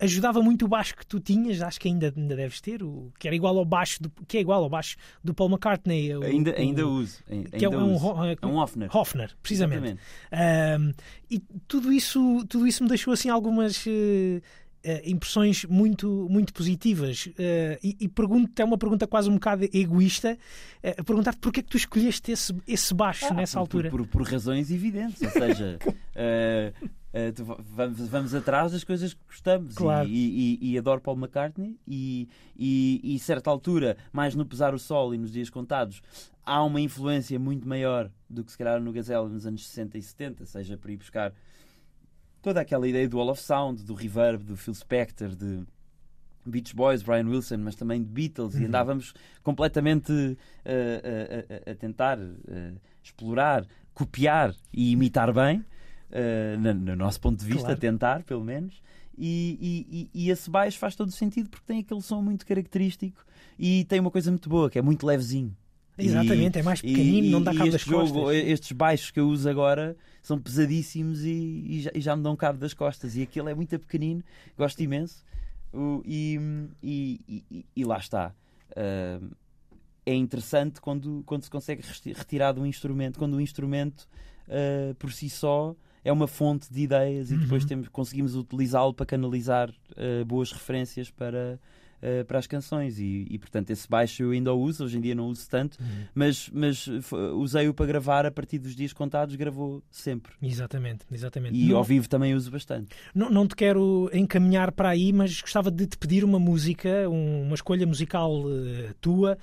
ajudava muito o baixo que tu tinhas, acho que ainda, ainda deves ter, o, que era igual ao baixo do, que é igual ao baixo do Paul McCartney. o- ainda, o- ainda uso. Ainda que é um, uso. Ho- É um Hofner. Hofner, precisamente. Ahm, e tudo isso, tudo isso me deixou assim algumas eh, eh, impressões muito, muito positivas. Eh, e e pergunto, é uma pergunta quase um bocado egoísta, eh, perguntar-te porque é que tu escolheste esse, esse baixo Ah, nessa por- altura. Por, por razões evidentes, ou seja, eh, vamos, vamos atrás das coisas que gostamos Claro. e, e- e adoro Paul McCartney e, e, e certa altura, mais no pesar o sol e nos dias contados, há uma influência muito maior do que se calhar no Gazelle nos anos 60 e 70, seja para ir buscar toda aquela ideia do Wall of Sound, do Reverb, do Phil Spector, de Beach Boys, Brian Wilson, mas também de Beatles, e Uhum. andávamos completamente eh, a, a- a tentar eh, explorar, copiar e imitar bem, eh, no, no nosso ponto de vista, Claro. tentar, pelo menos. E, e- e- e esse baixo faz todo o sentido porque tem aquele som muito característico e tem uma coisa muito boa, que é muito levezinho. Exatamente, é mais E- pequenino, e- não dá e cabo das jogo, costas. Estes baixos que eu uso agora são pesadíssimos e, e já, e já me dão cabo das costas. E aquele é muito pequenino, gosto imenso. O- e, e- e- e lá está. Ah, é interessante quando, quando se consegue retirar de um instrumento, quando o instrumento ah, por si só é uma fonte de ideias e depois Uhum. temos, conseguimos utilizá-lo para canalizar ah, boas referências para, ah, para as canções. E, e, portanto, esse baixo eu ainda o uso, hoje em dia não uso tanto, Uhum. mas, mas usei-o para gravar a partir dos dias contados, gravou sempre. Exatamente, exatamente. E não, ao vivo também uso bastante. não, não te quero encaminhar para aí, mas gostava de te pedir uma música, um- uma escolha musical eh, tua,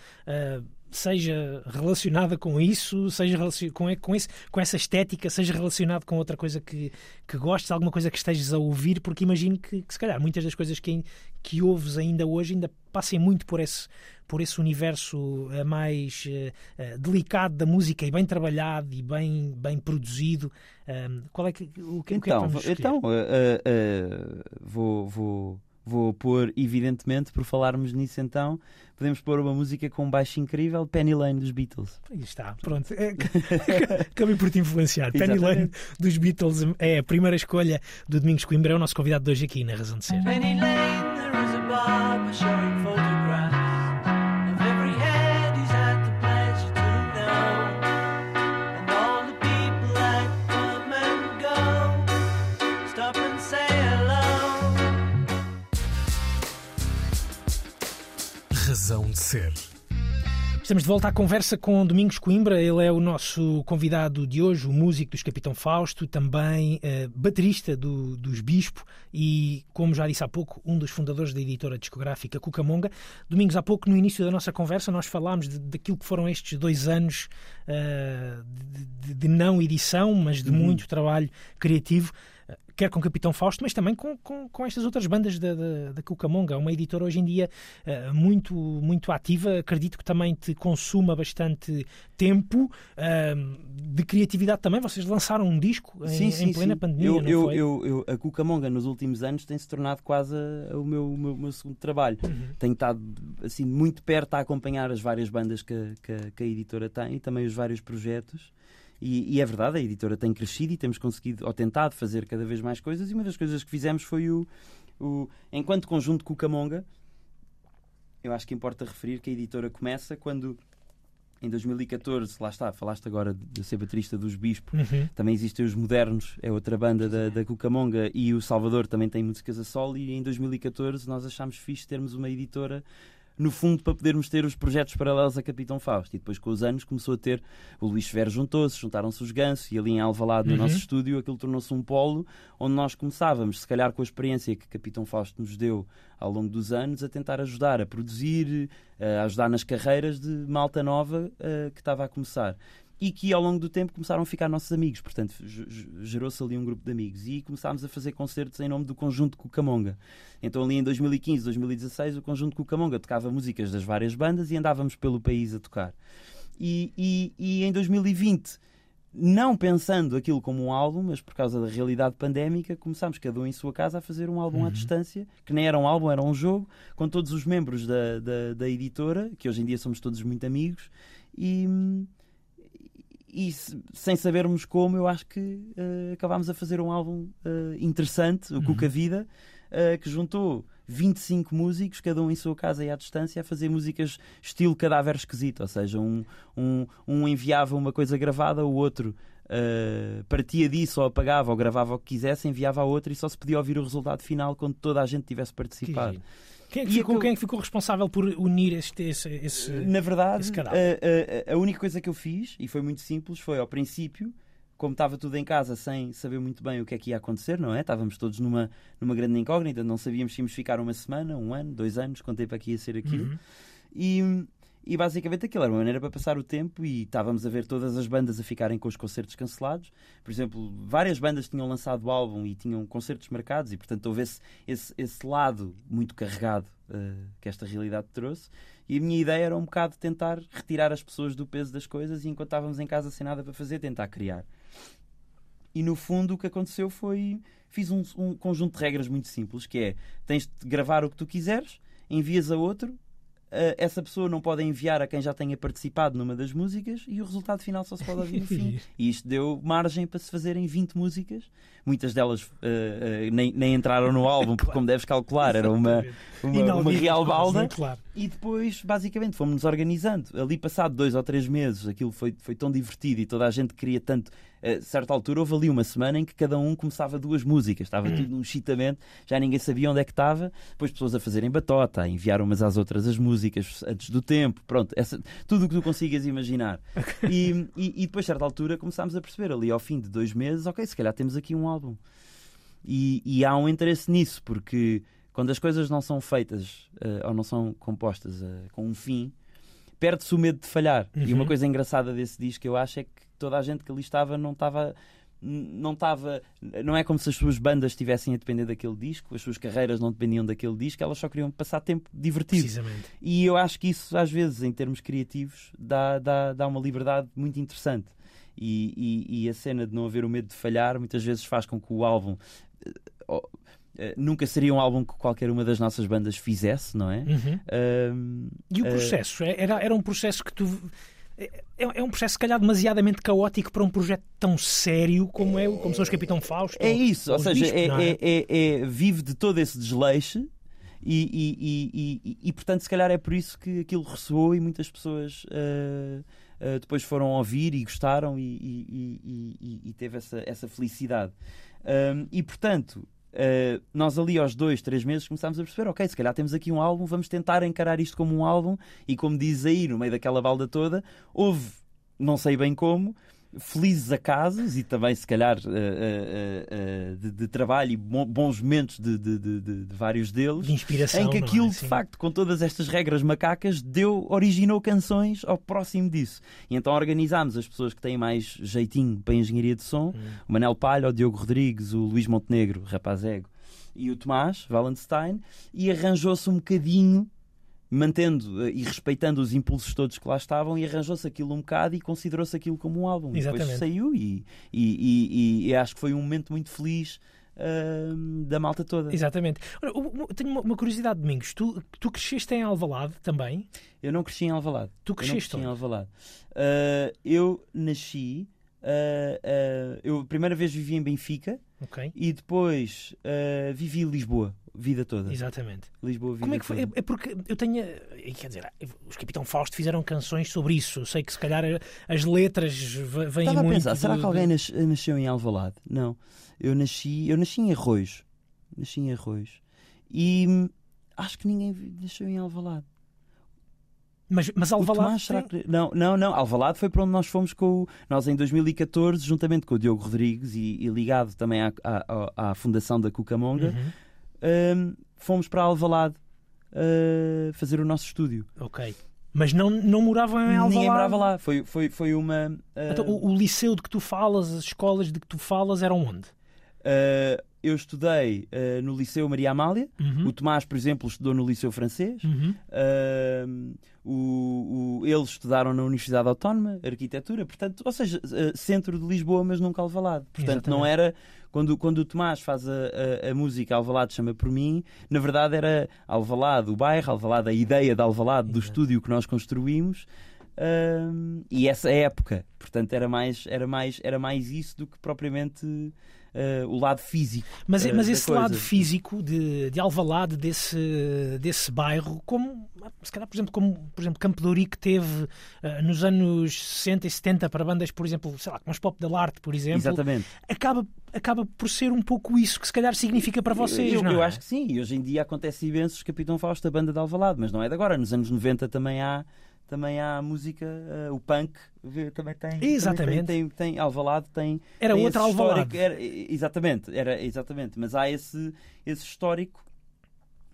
seja relacionada com isso, seja com, com, esse, com essa estética, seja relacionado com outra coisa que, que gostes, alguma coisa que estejas a ouvir, porque imagino que, que se calhar muitas das coisas que, que ouves ainda hoje ainda passem muito por esse, por esse universo eh, mais eh, delicado da música e bem trabalhado e bem, bem produzido. Qual é que, o que, o que é que Então, vamos então eh, eh, vou, vou, vou pôr, evidentemente, por falarmos nisso então, podemos pôr uma música com um baixo incrível, Penny Lane dos Beatles. Aí está, pronto. É, acabei por te influenciar. Penny. Lane dos Beatles é a primeira escolha do Domingos Coimbra, é o nosso convidado de hoje aqui na Razão de Ser. Penny Lane, there is a showing photographs Razão de Ser. Estamos de volta à conversa com Domingos Coimbra. Ele é o nosso convidado de hoje, o músico dos Capitão Fausto, também eh, baterista do- dos Bispo e, como já disse há pouco, um dos fundadores da editora discográfica Cucamonga. Domingos, há pouco, no início da nossa conversa, nós falámos de- daquilo que foram estes dois anos eh, de, de- de não edição, mas de muito trabalho criativo. Quer com Capitão Fausto, mas também com, com, com estas outras bandas da, da, da Cucamonga. Uma editora hoje em dia eh, muito, muito ativa. Acredito que também te consuma bastante tempo eh, de criatividade também. Vocês lançaram um disco em, em plena pandemia, Eu, não eu, foi? eu, eu- a Cucamonga nos últimos anos tem se tornado quase o meu, o meu, o meu segundo trabalho. Uhum. Tenho estado assim muito perto a acompanhar as várias bandas que, a- que, que a editora tem e também os vários projetos. E, e é verdade, a editora tem crescido e temos conseguido, ou tentado, fazer cada vez mais coisas. E uma das coisas que fizemos foi o, o enquanto conjunto Cucamonga, eu acho que importa referir que a editora começa quando em 2014, lá está, falaste agora de, ser baterista dos Bispo, Uhum. também existem os Modernos, é outra banda da, da Cucamonga, e o Salvador também tem músicas a solo. E em 2014 nós achámos fixe termos uma editora, no fundo, para podermos ter os projetos paralelos a Capitão Fausto. E depois, com os anos, começou a ter. O Luís Severo juntou-se, juntaram-se os Ganso, e ali em Alvalade, no Uhum. nosso estúdio, aquilo tornou-se um polo onde nós começávamos, se calhar com a experiência que Capitão Fausto nos deu ao longo dos anos, a tentar ajudar a produzir, a ajudar nas carreiras de malta nova eh, que estava a começar e que ao longo do tempo começaram a ficar nossos amigos. Portanto, ge- ge- gerou-se ali um grupo de amigos e começámos a fazer concertos em nome do conjunto Cucamonga. Então, ali em 2015, 2016, o conjunto Cucamonga tocava músicas das várias bandas e andávamos pelo país a tocar. E, e- e em 2020, não pensando aquilo como um álbum, mas por causa da realidade pandémica, começámos cada um em sua casa a fazer um álbum à distância, que nem era um álbum, era um jogo, com todos os membros da, da, da editora, que hoje em dia somos todos muito amigos, e, e se- sem sabermos como, eu acho que eh, acabámos a fazer um álbum eh, interessante, o Cuca Vida, eh, que juntou 25 músicos, cada um em sua casa e à distância, a fazer músicas estilo cadáver esquisito. Ou seja, um, um, um enviava uma coisa gravada, o outro eh, partia disso, ou apagava, ou gravava o que quisesse, enviava a outra e só se podia ouvir o resultado final quando toda a gente tivesse participado. Quem é que, E ficou, aquilo- quem é que ficou responsável por unir este, esse, esse- Na verdade, esse a, a- a única coisa que eu fiz, e foi muito simples, foi ao princípio, como estava tudo em casa sem saber muito bem o que é que ia acontecer, não é? Estávamos todos numa, numa grande incógnita, não sabíamos se íamos ficar uma semana, um ano, dois anos, quanto tempo é que ia ser aquilo. Uhum. E, e basicamente aquilo era uma maneira para passar o tempo e estávamos a ver todas as bandas a ficarem com os concertos cancelados. Por exemplo, várias bandas tinham lançado o álbum e tinham concertos marcados e, portanto, houve esse, esse, esse lado muito carregado eh, que esta realidade trouxe. E a minha ideia era um bocado tentar retirar as pessoas do peso das coisas e, enquanto estávamos em casa sem nada para fazer, tentar criar. E no fundo o que aconteceu foi fiz um, um conjunto de regras muito simples que é tens de gravar o que tu quiseres, envias a outro, essa pessoa não pode enviar a quem já tenha participado numa das músicas e o resultado final só se pode ouvir no fim. E isto deu margem para se fazerem 20 músicas. Muitas delas eh, eh, nem, nem entraram no álbum, porque, como deves calcular, era uma, uma, uma real balda. Claro. E depois, basicamente, fomos-nos organizando. Ali, passado dois ou três meses, aquilo foi, foi tão divertido e toda a gente queria tanto. A certa altura, houve ali uma semana em que cada um começava duas músicas. Estava tudo num chitamento, já ninguém sabia onde é que estava. Depois, pessoas a fazerem batota, a enviar umas às outras as músicas antes do tempo. Pronto, essa, tudo o que tu consigas imaginar. E, e, e depois, a certa altura, começámos a perceber, ali ao fim de dois meses, ok, se calhar temos aqui um álbum. E, e há um interesse nisso, porque quando as coisas não são feitas eh, ou não são compostas eh, com um fim, perde-se o medo de falhar. E Uhum. uma coisa engraçada desse disco eu acho é que toda a gente que ali estava não estava. Não estava. Não é como se as suas bandas estivessem a depender daquele disco, as suas carreiras não dependiam daquele disco, elas só queriam passar tempo divertido. Precisamente. E eu acho que isso, às vezes, em termos criativos, dá, dá, dá uma liberdade muito interessante. E, e, e a cena de não haver o medo de falhar muitas vezes faz com que o álbum. oh, nunca seria um álbum que qualquer uma das nossas bandas fizesse, não é? Uhum. Ahm, E o eh, processo? É- Era, era um processo que tu. É, é um processo, se calhar, demasiadamente caótico para um projeto tão sério como, é, como são os Capitão Fausto. É isso, ou os seja, bispos, é, é? é- é- é- vive de todo esse desleixo e, e- e- e- portanto, se calhar é por isso que aquilo ressoou e muitas pessoas ah, ah, depois foram ouvir e gostaram e, teve essa, essa felicidade. Ahm, e portanto. Ah, nós ali aos dois, três meses começámos a perceber, ok, se calhar temos aqui um álbum, vamos tentar encarar isto como um álbum. E como diz aí no meio daquela balda toda, houve, não sei bem como, felizes acasos e também se calhar eh, eh, eh, de, de trabalho e bo- bons momentos de, de- de- de- de vários deles De inspiração. em que é? aquilo de Sim. facto com todas estas regras macacas deu originou canções ao próximo disso e então organizámos as pessoas que têm mais jeitinho para a engenharia de som Hum. o Manel Palha, o Diogo Rodrigues o Luís Montenegro, rapaz ego e o Tomás Wallenstein e arranjou-se um bocadinho mantendo eh, e respeitando os impulsos todos que lá estavam e arranjou-se aquilo um bocado e considerou-se aquilo como um álbum. E Exatamente. Depois saiu e, e, e- e- acho que foi um momento muito feliz ahm, da malta toda. Exatamente. Ora, tenho uma, uma curiosidade, Domingos. Tu, tu cresceste em Alvalade também? Eu não cresci em Alvalade. Tu Eu cresceste cresci em? Alvalade. Ah, eu nasci. ah, eu a primeira vez vivi em Benfica Ok. e depois vivi em Lisboa, vida toda. Exatamente. Lisboa, vida Como é que foi? É, toda. é porque eu tenho. eh, Quer dizer, os Capitão Fausto fizeram canções sobre isso. Sei que se calhar eh, as letras vêm Estava a muito. pensar, será que alguém nas- nasceu em Alvalade? Não. Eu nasci, eu nasci em Arroios. Nasci em Arroios. E hum, acho que ninguém nasceu em Alvalade. Mas, mas Alvalade. Tomás, tem- que... Não, não, não. Alvalade foi para onde nós fomos com o... Nós em 2014, juntamente com o Diogo Rodrigues e, e ligado também à, à, à- à fundação da Cucamonga, Uhum. Hum, fomos para Alvalade uh, fazer o nosso estúdio. Ok. Mas não, não moravam em Alvalade. Ninguém morava lá. Foi, foi, foi uma... uh, Então, o, o liceu de que tu falas, as escolas de que tu falas eram onde? uh, eu estudei uh, no Liceu Maria Amália. Uhum. O Tomás, por exemplo, estudou no Liceu Francês. Uhum. Ahm, o- o- eles estudaram na Universidade Autónoma, Arquitetura, portanto, ou seja, centro de Lisboa, mas nunca Alvalade. Portanto, não Exatamente. era. Quando, quando o Tomás faz a, a- a música Alvalade chama por mim, na verdade era Alvalade o bairro, Alvalade a ideia de Alvalade do estúdio que nós construímos. e essa época, portanto, era mais, era, mais, era mais isso do que propriamente eh, o lado físico. Mas, eh, mas esse coisa. lado físico de, de Alvalade, desse, desse bairro, como, se calhar, por exemplo, como por exemplo, Campo de Ourique teve eh, nos anos 60 e 70 para bandas, por exemplo, sei lá, como os Pop da Arte, por exemplo, Exatamente. acaba, acaba por ser um pouco isso que se calhar significa para vocês, eu, não eu é? acho que sim, e hoje em dia acontece imenso os Capitão Fausto, a banda de Alvalade, mas não é de agora. Nos anos 90 também há, também há música, eh, o punk também tem. também Exatamente. Tem, tem, tem- Alvalade tem. Era tem outra Alvalade. era- exatamente, era, exatamente, mas há esse, esse histórico,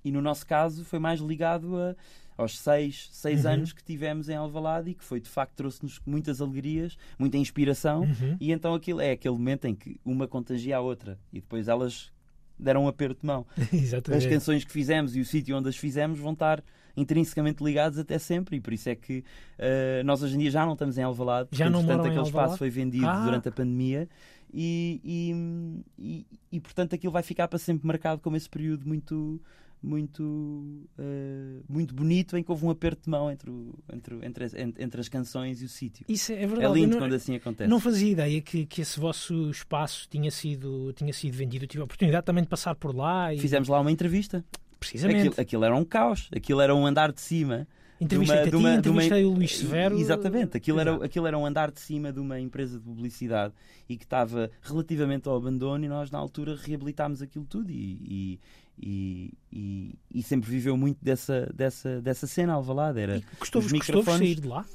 e no nosso caso foi mais ligado a, aos seis, seis Uhum. anos que tivemos em Alvalade e que foi de facto trouxe-nos muitas alegrias, muita inspiração. Uhum. E então aquilo é aquele momento em que uma contagia a outra e depois elas deram um aperto de mão. As Exatamente. canções que fizemos e o sítio onde as fizemos vão estar intrinsecamente ligados até sempre e por isso é que eh, nós hoje em dia já não estamos em Alvalade, porque Já não moram em aquele Alvalade? espaço foi vendido Ah. durante a pandemia e, e, e- e, portanto aquilo vai ficar para sempre marcado como esse período muito muito eh, muito bonito em que houve um aperto de mão entre, o- entre, entre, as, entre- as canções e o sítio. Isso é É verdade. Eu lindo não- quando assim acontece. Não fazia ideia que, que esse vosso espaço tinha sido, tinha sido vendido. Eu tive a oportunidade também de passar por lá e Fizemos lá uma entrevista. Precisamente Aquilo, aquilo era um caos, aquilo era um andar de cima. entrevistei-te de a ti, uma- de uma- entrevistei o Luís Severo. Exatamente, aquilo era, aquilo era um andar de cima de uma empresa de publicidade e que estava relativamente ao abandono e nós na altura reabilitámos aquilo tudo e, e, e, e- sempre viveu muito dessa, dessa, dessa cena Alvalade. Era, E Custou-vos os custou microfones- sair de lá?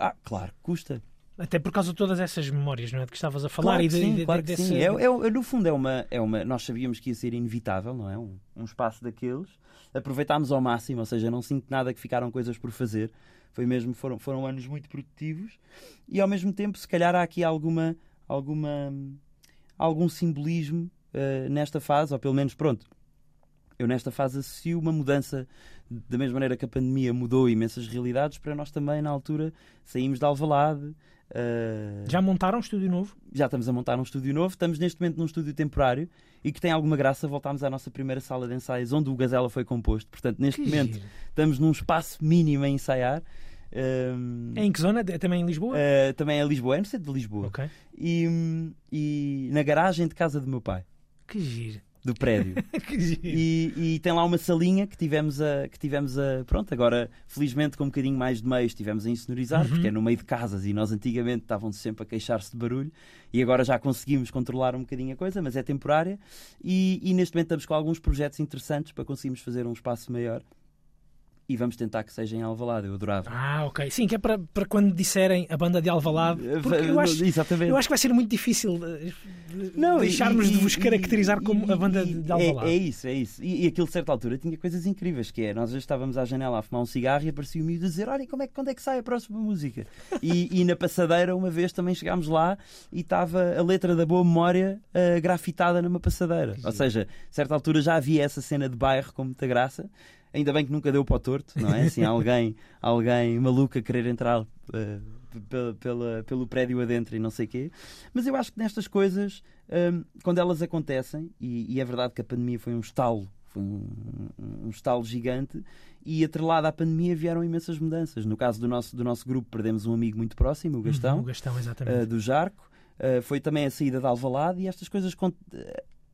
Ah, claro, custa. Até por causa de todas essas memórias, não é? De que estavas a falar Claro e de, sim, de- claro que desse- sim. É, é- no fundo, é uma, é uma. Nós sabíamos que ia ser inevitável, não é? Um, um espaço daqueles. Aproveitámos ao máximo, ou seja, não sinto nada que ficaram coisas por fazer. Foi mesmo, foram, foram anos muito produtivos e ao mesmo tempo, se calhar, há aqui alguma, alguma, algum simbolismo eh, nesta fase, ou pelo menos, pronto. eu nesta fase associo uma mudança da mesma maneira que a pandemia mudou imensas realidades, para nós também na altura saímos de Alvalade. Eh, Já montaram um estúdio novo? já estamos a montar um estúdio novo. Estamos neste momento num estúdio temporário e que tem alguma graça. Voltámos à nossa primeira sala de ensaios, onde o Gazela foi composto. Portanto, neste Que momento giro. estamos num espaço mínimo a ensaiar. Ehm, Em que zona? É também em Lisboa? eh, também é Lisboa, é no centro de Lisboa. Ok. E, e na garagem de casa do meu pai, Que giro. Do prédio. E, e tem lá uma salinha que tivemos a. Que tivemos a pronto, agora, felizmente, com um bocadinho mais de meios, tivemos a insonorizar, Uhum. porque é no meio de casas e nós antigamente estavam sempre a queixar-se de barulho e agora já conseguimos controlar um bocadinho a coisa, mas é temporária. E, e neste momento estamos com alguns projetos interessantes para conseguirmos fazer um espaço maior e vamos tentar que seja em Alvalade. Eu adorava. Ah, ok. Sim, que é para, para quando disserem a banda de Alvalade. Porque eu acho, Exatamente. eu acho que vai ser muito difícil eh, Não, e- deixarmos e- de vos e- caracterizar como e- a banda e- de é, Alvalade. é isso, é isso. E, e aquilo, de certa altura, tinha coisas incríveis, que é, nós já estávamos à janela a fumar um cigarro e aparecia o miúdo a dizer, olha, como é, quando é que sai a próxima música? E, e na passadeira, uma vez, também chegámos lá e estava a letra da Boa Memória ah, grafitada numa passadeira. Ou seja, a certa altura já havia essa cena de bairro com muita graça. Ainda bem que nunca deu para o torto, não é? Assim, alguém, alguém maluco a querer entrar ah, pela- pela- pelo prédio adentro e não sei o quê. Mas eu acho que nestas coisas, hum, quando elas acontecem, e, e é verdade que a pandemia foi um estalo, foi um, um- um estalo gigante, e atrelada à pandemia vieram imensas mudanças. No caso do nosso, do nosso grupo, perdemos um amigo muito próximo, o Gastão, Uhum, o Gastão, exatamente. uh, do Jarco. Uh, foi também a saída de Alvalade e estas coisas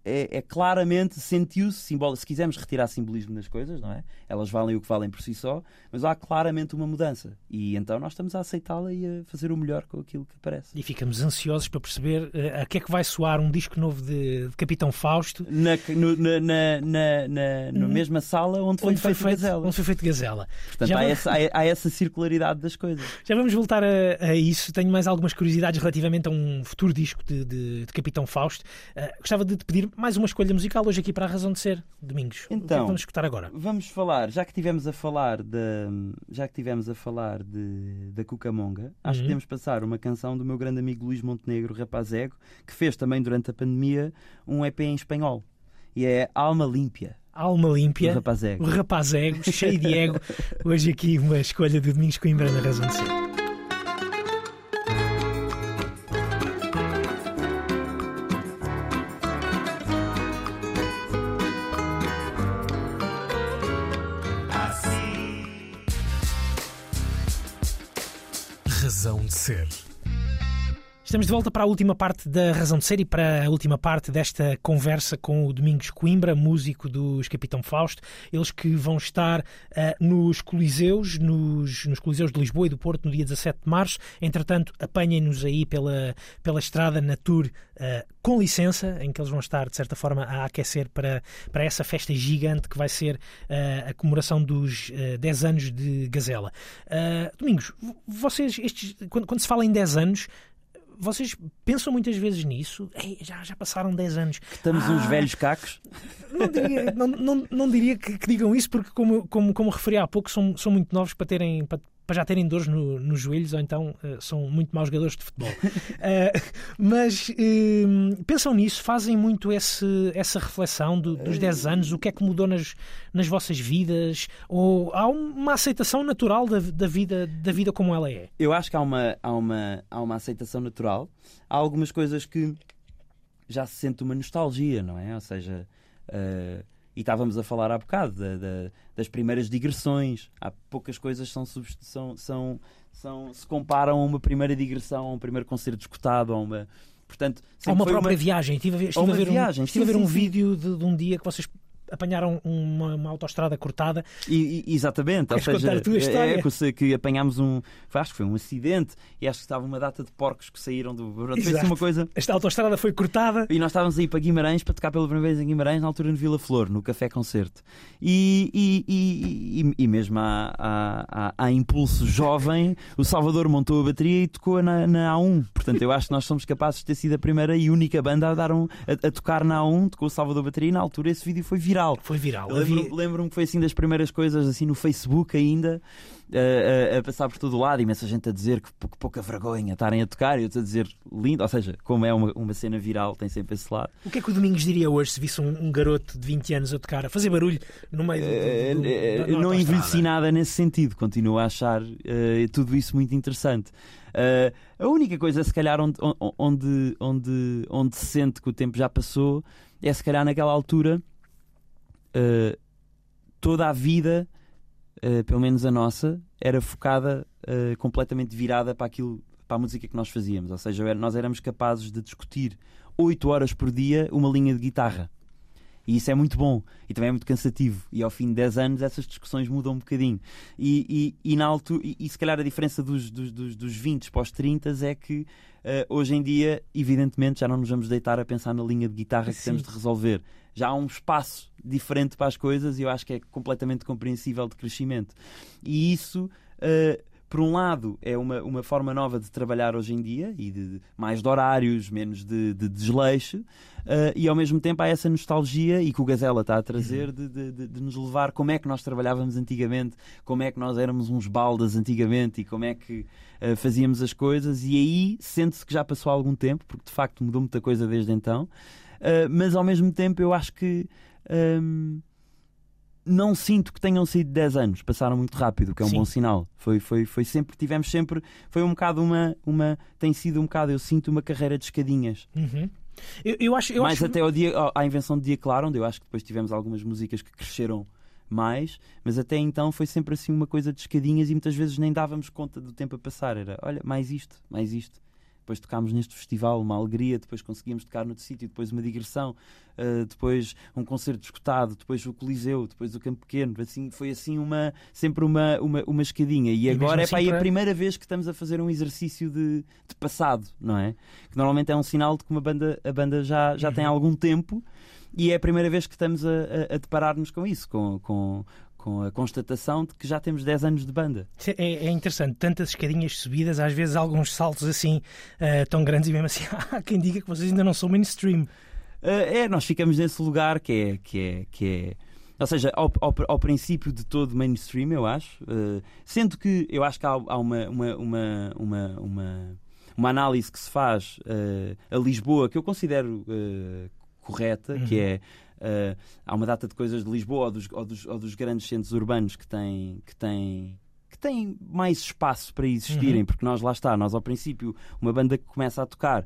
é, é claramente sentiu-se simbolo se quisermos retirar simbolismo das coisas não é elas valem o que valem por si só mas há claramente uma mudança e então nós estamos a aceitá-la e a fazer o melhor com aquilo que parece E ficamos ansiosos para perceber eh, a que é que vai soar um disco novo de, de Capitão Fausto. na, no- na, na, na, Uhum. mesma sala onde foi Onde foi, feito feito, Gazela. onde foi feito Gazela. Portanto, Já há vamos- essa, há, há essa circularidade das coisas. Já vamos voltar a, a isso. Tenho mais algumas curiosidades relativamente a um futuro disco de, de- de Capitão Fausto. Eh, gostava de te pedir mais uma escolha musical hoje aqui para a Razão de Ser, Domingos. o é Então. vamos escutar agora? Vamos falar, já que tivemos a falar da, já que tivemos a falar de, da Cucamonga, acho Uhum. que podemos passar uma canção do meu grande amigo Luís Montenegro, Rapazego, que fez também durante a pandemia um EP em espanhol. E é Alma Límpia, Alma Límpia, o Rapazego. rapaz ego, cheio de ego. Hoje aqui uma escolha de Domingos Coimbra na Razão de Ser. Razão de ser. Estamos de volta para a última parte da Razão de Ser e para a última parte desta conversa com o Domingos Coimbra, músico dos Capitão Fausto. Eles que vão estar ah, nos Coliseus, nos, nos Coliseus de Lisboa e do Porto no dia 17 de março. Entretanto, apanhem-nos aí pela, pela estrada na tour ah, com licença, em que eles vão estar, de certa forma, a aquecer para, para essa festa gigante que vai ser ah, a comemoração dos ah, 10 anos de Gazela. Domingos, vo- vocês, estes, quando, quando se fala em 10 anos, vocês pensam muitas vezes nisso? Ei, já, já passaram 10 anos. Estamos uns Ah, velhos cacos. Não diria, não, não, não diria que, que digam isso, porque, como, como, como referi há pouco, são, são muito novos para, terem, para, para já terem dores no, nos joelhos, ou então eh, são muito maus jogadores de futebol. Eh, mas eh, pensam nisso, fazem muito esse, essa reflexão do- dos 10 anos, o que é que mudou nas, nas vossas vidas, ou há uma aceitação natural da, da, vida, da vida como ela é? Eu acho que há uma, há, uma, há uma aceitação natural. Há algumas coisas que já se sente uma nostalgia, não é? Ou seja, eh, e estávamos a falar há bocado da- da- das primeiras digressões. Há poucas coisas que são, são, são, são- se comparam a uma primeira digressão, a um primeiro concerto escutado, a uma. Portanto, Há uma própria viagem. Estive a ver, estive uma a ver viagem, um, estive sim, a ver um sim, sim. vídeo de, de um dia que vocês apanharam uma, uma autoestrada cortada. E- e- exatamente, ou Queres seja, contar a tua é- história? é que apanhámos um. Acho que foi um acidente e acho que estava uma data de porcos que saíram do. Pronto, Foi uma coisa. Esta autostrada foi cortada. E nós estávamos aí para Guimarães para tocar pela primeira vez em Guimarães, na altura no Vila Flor, no Café Concerto. E, e, e, e- mesmo a, a, a- a impulso jovem, o Salvador montou a bateria e tocou na, na A1. Portanto, eu acho que nós somos capazes de ter sido a primeira e única banda a, dar um, a, a tocar na A1, tocou o Salvador bateria e na altura esse vídeo foi viral. Viral. Foi viral. Eu lembro- Lembro-me que foi assim das primeiras coisas, assim no Facebook ainda, a, a- a passar por todo o lado, imensa gente a dizer que, que pouca vergonha estarem a tocar e outros a dizer lindo. Ou seja, como é uma, uma cena viral, tem sempre esse lado. O que é que o Domingos diria hoje se visse um, um garoto de 20 anos a tocar, a fazer barulho no meio do. Eh, do- do- eh, na não envelheci nada nesse sentido, continuo a achar eh, tudo isso muito interessante. Eh, a única coisa, se calhar, onde, onde, onde, onde se sente que o tempo já passou, é se calhar naquela altura eh, toda a vida, eh, pelo menos a nossa, era focada eh, completamente virada para aquilo, para a música que nós fazíamos. Ou seja, nós éramos capazes de discutir 8 horas por dia uma linha de guitarra. E isso é muito bom e também é muito cansativo. E ao fim de 10 anos essas discussões mudam um bocadinho. E, e, e na altura, e, e se calhar a diferença dos, dos, dos, dos 20 para os 30 é que eh, hoje em dia, evidentemente, já não nos vamos deitar a pensar na linha de guitarra que Sim. temos de resolver. Já há um espaço diferente para as coisas e eu acho que é completamente compreensível de crescimento. E isso. eh, por um lado, é uma, uma forma nova de trabalhar hoje em dia e de mais de horários, menos de, de desleixo, eh, e ao mesmo tempo há essa nostalgia e que o Gazela está a trazer de, de- nos levar como é que nós trabalhávamos antigamente, como é que nós éramos uns baldas antigamente e como é que eh, fazíamos as coisas, e aí sente-se que já passou algum tempo, porque de facto mudou muita coisa desde então, eh, mas ao mesmo tempo eu acho que. ehm, não sinto que tenham sido 10 anos, passaram muito rápido, o que é um Sim. bom sinal. Foi, foi, foi sempre, tivemos sempre, foi um bocado uma, uma, tem sido um bocado, eu sinto uma carreira de escadinhas. Uhum. Eu, eu acho. Eu mais acho... até ao dia, à invenção de Dia Claro, onde eu acho que depois tivemos algumas músicas que cresceram mais, mas até então foi sempre assim uma coisa de escadinhas e muitas vezes nem dávamos conta do tempo a passar. Era, olha, mais isto, mais isto. Depois tocámos neste festival, uma alegria, depois conseguimos tocar noutro sítio, depois uma digressão, uh, depois um concerto escutado, depois o Coliseu, depois o Campo Pequeno. Assim, foi assim uma, sempre uma, uma, uma escadinha. E, mesmo agora é assim para aí a para- primeira vez que estamos a fazer um exercício de, de passado, não é? Que normalmente é um sinal de que uma banda, a banda já, já tem algum tempo e é a primeira vez que estamos a, a, a deparar-nos com isso, com, com, com a constatação de que já temos 10 anos de banda. É, é interessante, tantas escadinhas subidas, às vezes alguns saltos assim eh, tão grandes e mesmo assim há quem diga que vocês ainda não são mainstream. Uh, é, nós ficamos nesse lugar que é. Que é, que é ou seja, ao, ao, ao princípio de todo mainstream, eu acho. Uh, sendo que eu acho que há, há uma, uma, uma, uma, uma, uma análise que se faz uh, a Lisboa que eu considero uh, correta, Uhum. que é. uh, há uma data de coisas de Lisboa ou dos, ou dos, ou dos grandes centros urbanos que têm. Que têm que têm mais espaço para existirem, Uhum. porque nós lá está, nós ao princípio, uma banda que começa a tocar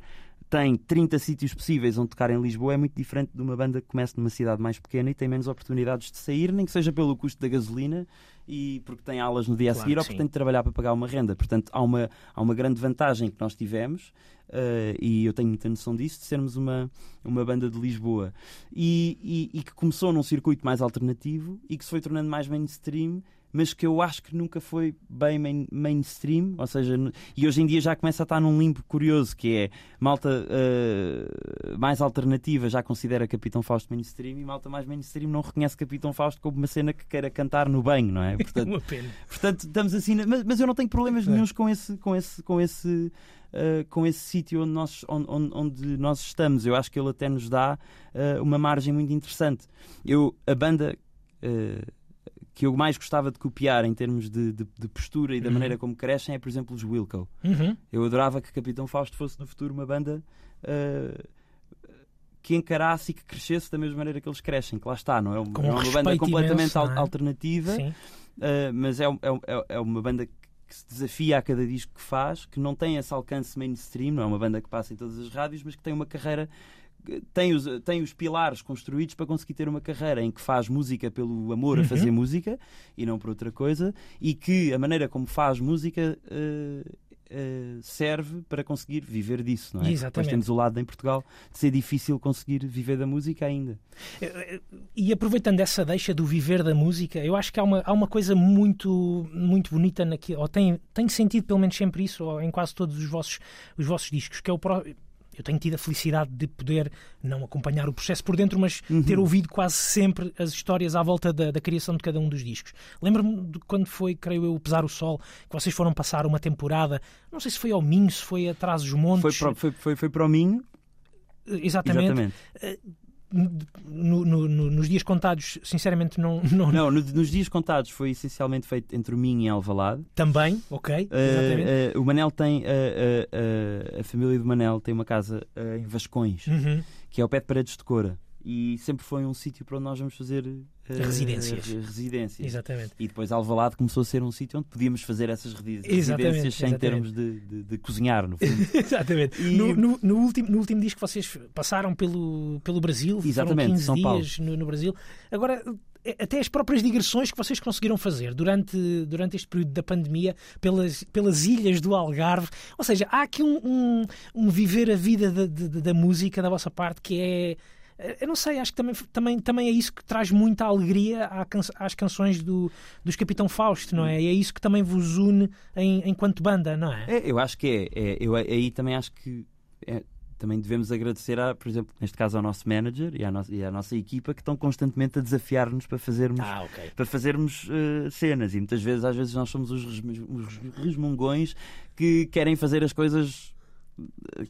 tem 30 sítios possíveis onde tocar em Lisboa é muito diferente de uma banda que começa numa cidade mais pequena e tem menos oportunidades de sair, nem que seja pelo custo da gasolina e porque tem aulas no dia a Claro seguir ou porque sim. tem de trabalhar para pagar uma renda. Portanto, há uma, há uma grande vantagem que nós tivemos eh, e eu tenho muita noção disso, de sermos uma, uma banda de Lisboa e, e- e que começou num circuito mais alternativo e que se foi tornando mais mainstream mas que eu acho que nunca foi bem main- mainstream, ou seja, e hoje em dia já começa a estar num limbo curioso, que é malta eh, mais alternativa já considera Capitão Fausto mainstream e malta mais mainstream não reconhece Capitão Fausto como uma cena que queira cantar no banho, não é? Portanto, Uma pena. Portanto, estamos assim, mas, mas eu não tenho problemas É. nenhums com esse, com esse, com esse, uh, com esse sítio onde nós, onde- onde nós estamos. Eu acho que ele até nos dá uh, uma margem muito interessante. Eu, a banda uh, que eu mais gostava de copiar em termos de, de- de postura e da Uhum. maneira como crescem é, por exemplo, os Wilco. Uhum. Eu adorava que Capitão Fausto fosse no futuro uma banda uh, que encarasse e que crescesse da mesma maneira que eles crescem, que lá está, não é? Não é uma banda completamente imenso, al- é? alternativa. Uh, mas é, é, é uma banda que se desafia a cada disco que faz, que não tem esse alcance mainstream, não é uma banda que passa em todas as rádios, mas que tem uma carreira. Tem os, tem os pilares construídos para conseguir ter uma carreira em que faz música pelo amor a Uhum. fazer música e não por outra coisa, e que a maneira como faz música uh, uh, serve para conseguir viver disso, não é? Porque Depois Exatamente. temos o lado em Portugal de ser difícil conseguir viver da música ainda. E aproveitando essa deixa do viver da música, eu acho que há uma, há uma coisa muito, muito bonita naquilo, ou tem, tem sentido pelo menos sempre isso, ou em quase todos os vossos, os vossos discos, que é o pró- Eu tenho tido a felicidade de poder não acompanhar o processo por dentro, mas Uhum. ter ouvido quase sempre as histórias à volta da, da criação de cada um dos discos. Lembro-me de quando foi, creio eu, o Pesar o Sol, que vocês foram passar uma temporada, não sei se foi ao Minho, se foi atrás dos Montes. Foi para, foi, foi, foi para o Minho, Exatamente. exatamente. No- no- no- nos dias contados, sinceramente, não. não, Não, no- nos dias contados foi essencialmente feito entre o Minho e Alvalade. Também, ok. Uh, uh, o Manel tem, uh, a família do Manel tem uma casa em Vascões, Uhum. que é ao pé de Paredes de Cora. E sempre foi um sítio para onde nós vamos fazer Residências. re- residências. Exatamente. E depois Alvalade começou a ser um sítio onde podíamos fazer essas resi- Exatamente, residências sem exatamente. termos de, de- de cozinhar, no fundo. Exatamente. E- No, no- no último, no último disco vocês passaram pelo, pelo Brasil, Exatamente, foram 15 São Paulo. dias no, no Brasil. Agora, eh, até as próprias digressões que vocês conseguiram fazer durante, durante este período da pandemia pelas, pelas ilhas do Algarve. Ou seja, há aqui um, um, um viver a vida da, da- da música da vossa parte que é. Eh, Eu não sei, acho que também, também, também é isso que traz muita alegria às canções do, dos Capitão Fausto, não é? E é isso que também vos une em, enquanto banda, não é? É, eu acho que é. é eu aí também acho que é, também devemos agradecer, a, por exemplo, neste caso ao nosso manager e à, nossa, e à nossa equipa que estão constantemente a desafiar-nos para fazermos Ah, ok. para fazermos eh, cenas e muitas vezes às vezes nós somos os, resmu- os resmungões que querem fazer as coisas eh,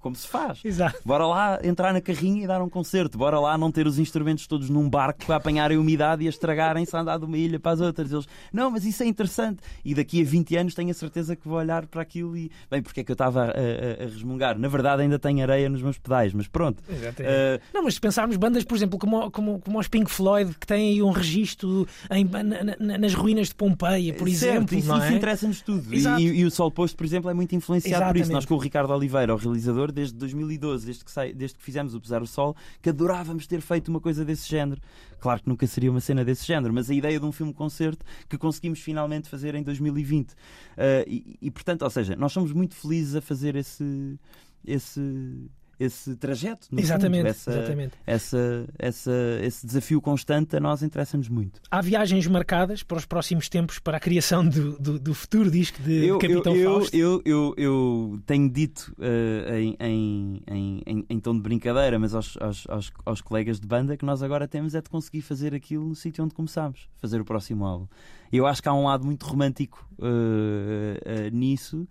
como se faz. Exato. Bora lá entrar na carrinha e dar um concerto. Bora lá não ter os instrumentos todos num barco para apanharem umidade e a estragarem-se a andar de uma ilha para as outras. Eles, não, mas isso é interessante. E daqui a 20 anos tenho a certeza que vou olhar para aquilo e, bem, porque é que eu estava a, a- a resmungar? Na verdade, ainda tenho areia nos meus pedais, mas pronto. Exatamente. Eh, Não, mas se pensarmos bandas, por exemplo, como, como, como os Pink Floyd, que têm aí um registro em- na- na- nas ruínas de Pompeia, por Certo, exemplo, isso, não isso é? interessa-nos tudo. E, e- e o Sol Posto, por exemplo, é muito influenciado por isso. Exatamente. Nós com o Ricardo Oliveira, o realizador, desde 2012, desde que, sai- desde que fizemos o Pesar o Sol, que adorávamos ter feito uma coisa desse género. Claro que nunca seria uma cena desse género, mas a ideia de um filme-concerto que conseguimos finalmente fazer em 2020. Ah, e, e, portanto, ou seja, nós somos muito felizes a fazer esse. esse esse trajeto, no Exatamente, fundo, essa, exatamente. Essa, essa, esse desafio constante a nós interessa-nos muito. Há viagens marcadas para os próximos tempos para a criação do, do, do futuro disco de, de Capitão eu, Fausto? Eu, eu, eu tenho dito eh, em, em, em, em- tom de brincadeira, mas aos, aos, aos, aos colegas de banda, que nós agora temos é de conseguir fazer aquilo no sítio onde começámos, fazer o próximo álbum. Eu acho que há um lado muito romântico eh, eh, nisso,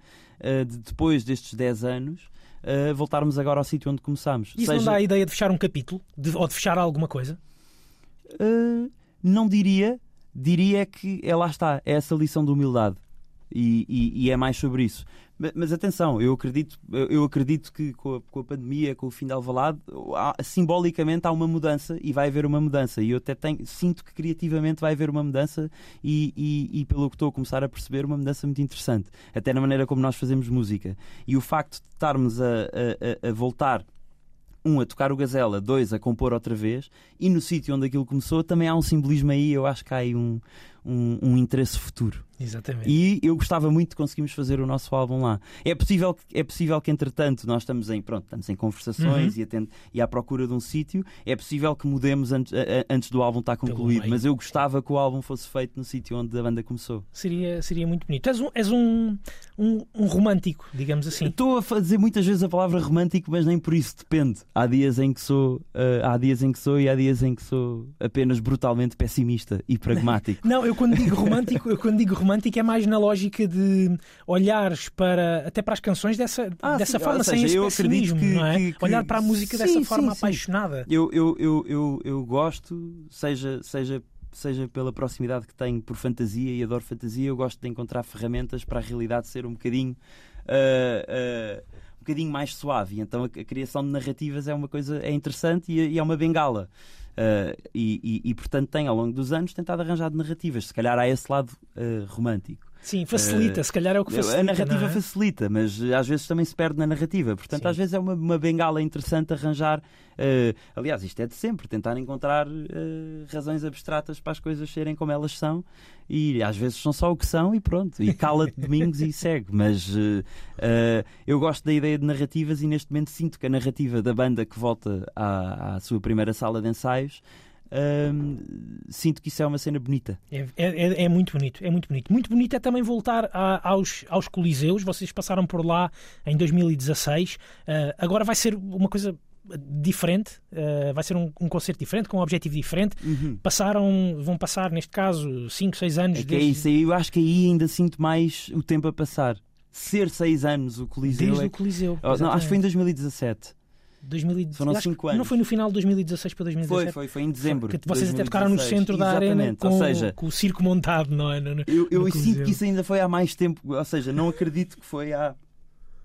de depois destes 10 anos. Voltarmos agora ao sítio onde começámos. Isso não Seja- dá a ideia de fechar um capítulo? De- ou de fechar alguma coisa? Uh, não diria, diria que é lá está, é essa lição de humildade e, e- e é mais sobre isso. Ma- Mas, atenção, eu acredito, eu acredito que com a, com a pandemia, com o fim de Alvalade, há- simbolicamente há uma mudança e vai haver uma mudança. E eu até tenho, sinto que criativamente vai haver uma mudança e, e- e pelo que estou a começar a perceber, uma mudança muito interessante, até na maneira como nós fazemos música. E o facto de estarmos a- a- a voltar um, a tocar o Gazela, dois, a compor outra vez, e no sítio onde aquilo começou também há um simbolismo aí, eu acho que há aí um, um, um interesse futuro. Exatamente. E eu gostava muito de conseguirmos fazer o nosso álbum lá. É possível, que- é possível que, entretanto, nós estamos em, pronto, estamos em conversações Uhum. e, atent- e à procura de um sítio. É possível que mudemos antes, antes do álbum estar concluído, mas eu gostava que o álbum fosse feito no sítio onde a banda começou. Seria, seria muito bonito. És um, és um, um, um romântico, digamos assim. Estou a fa- dizer muitas vezes a palavra romântico, mas nem por isso depende. Há dias em que sou, eh, há dias em que sou e há dias em que sou apenas brutalmente pessimista e pragmático. Não, eu quando digo romântico, eu quando digo romântico é mais na lógica de olhares para até para as canções dessa, Ah, dessa sim, forma, ou sem seja, esse pessimismo, que- não é? que- que- Olhar para a música Sim, dessa sim, forma apaixonada. Eu, eu, eu, eu, eu gosto, seja, seja, seja pela proximidade que tenho por fantasia e adoro fantasia, eu gosto de encontrar ferramentas para a realidade ser um bocadinho. ah, ah, um bocadinho mais suave, então a, a criação de narrativas é uma coisa é interessante e, e é uma bengala. Ah, e, e- e, portanto tem ao longo dos anos tentado arranjar narrativas. Se calhar há esse lado ah, romântico. Sim, facilita, Eh, se calhar é o que facilita. a narrativa é? facilita, mas eh, às vezes também se perde na narrativa. Portanto, Sim. às vezes é uma, uma bengala interessante arranjar. eh, aliás, isto é de sempre, tentar encontrar eh, razões abstratas para as coisas serem como elas são. E às vezes são só o que são e pronto. E cala-te domingos e segue. Mas eh, eu gosto da ideia de narrativas e neste momento sinto que a narrativa da banda que volta à, à sua primeira sala de ensaios. Hum, sinto que isso é uma cena bonita. É, é- é muito bonito, é muito bonito. Muito bonito é também voltar a- aos, aos Coliseus. Vocês passaram por lá em 2016. Ah, agora vai ser uma coisa diferente, ah, vai ser um, um concerto diferente, com um objetivo diferente. Passaram, vão passar, neste caso, 5, 6 anos É que é desde, isso aí, eu acho que aí ainda sinto mais o tempo a passar. Ser seis anos o Coliseu. desde é o Coliseu. Oh, não, acho que foi em exatamente. 2017. 2000, Foram acho que cinco anos. Não foi no final de 2016 para 2017? Foi, foi, foi em dezembro. Que vocês até tocaram no 2016. centro da arena Exatamente. com, Ou seja, com o circo montado, não é? No- no- eu, eu no sinto que isso ainda foi há mais tempo. Ou seja, não acredito que foi há,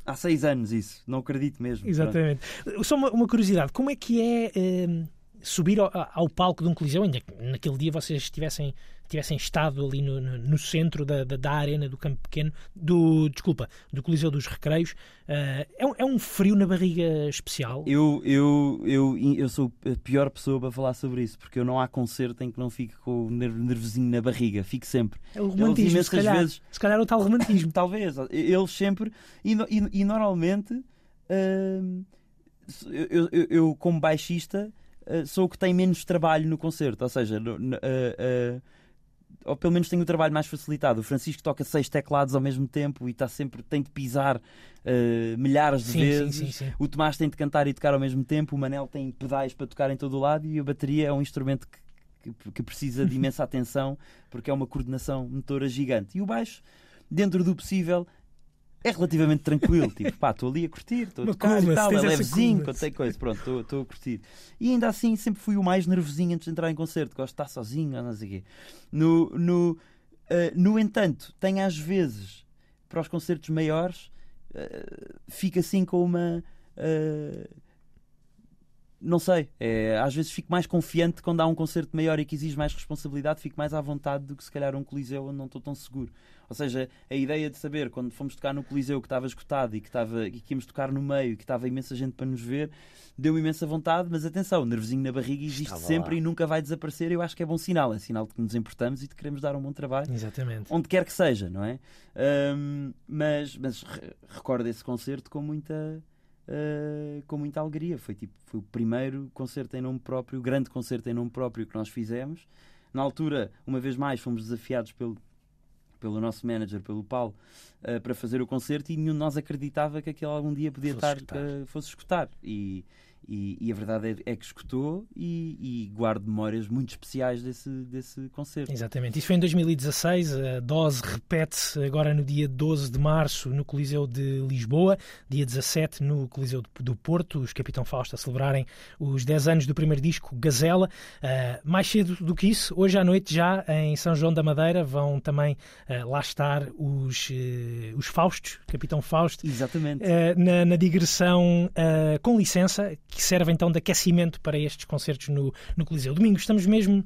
há seis anos isso. Não acredito mesmo. Exatamente. Só uma, uma curiosidade, como é que é eh, subir ao, ao palco de um coliseu, ainda que naquele dia vocês tivessem, tivessem estado ali no, no- no centro da, da, da arena do campo pequeno, do, desculpa, do coliseu dos recreios, eh, é, um, é um frio na barriga especial? Eu, eu, eu, eu sou a pior pessoa para falar sobre isso, porque eu não há concerto em que não fique com o nerv- nervosinho na barriga, fico sempre. É o romantismo, se calhar, vezes- se calhar é o tal romantismo. Talvez, eles sempre, e, e- e normalmente, hum, eu, eu- eu, como baixista, uh, sou o que tem menos trabalho no concerto, ou seja, no- no- uh, uh, ou pelo menos tenho o trabalho mais facilitado. O Francisco toca seis teclados ao mesmo tempo e está sempre, tem de pisar uh, milhares de Sim, vezes. sim, sim. O Tomás tem de cantar e tocar ao mesmo tempo, o Manel tem pedais para tocar em todo o lado e a bateria é um instrumento que, que- que precisa de imensa atenção porque é uma coordenação motora gigante. E o baixo, dentro do possível, é relativamente tranquilo. Tipo, pá, estou ali a curtir, estou a tocar e tal, é levezinho, contei coisa, pronto, estou- a curtir. E ainda assim sempre fui o mais nervosinho antes de entrar em concerto, gosto de estar sozinho, não sei o quê. No, no, eh, no entanto, tenho às vezes, para os concertos maiores, eh, fico assim com uma. eh, não sei, é, às vezes fico mais confiante quando há um concerto maior e que exige mais responsabilidade, fico mais à vontade do que se calhar um Coliseu onde não estou tão seguro. Ou seja, a ideia de saber quando fomos tocar no Coliseu que estava escutado e que, estava, e que íamos tocar no meio e que estava imensa gente para nos ver, deu imensa vontade, mas atenção, o nervosinho na barriga existe Estava sempre lá. e nunca vai desaparecer. Eu acho que é bom sinal, é sinal de que nos importamos e de que queremos dar um bom trabalho Exatamente. onde quer que seja, não é? Ahm, mas mas re- recordo esse concerto com muita ah, com muita alegria. Foi tipo foi o primeiro concerto em nome próprio, o grande concerto em nome próprio que nós fizemos. Na altura, uma vez mais, fomos desafiados pelo pelo nosso manager, pelo Paulo, ah, para fazer o concerto e nenhum de nós acreditava que aquele algum dia podia Fosse estar, escutar. ah, fosse escutar. E, e, e a verdade é, é que escutou e, e guardo memórias muito especiais desse, desse concerto. Exatamente. Isso foi em 2016. A dose repete-se agora no dia 12 de março no Coliseu de Lisboa, dia 17 no Coliseu do Porto, os Capitão Fausto a celebrarem os 10 anos do primeiro disco, Gazela. Ah, mais cedo do que isso, hoje à noite, já em São João da Madeira, vão também ah, lá estar os, eh, os Faustos, Capitão Fausto. Exatamente. na, na digressão com licença, que serve então de aquecimento para estes concertos no, no Coliseu. Domingo, estamos mesmo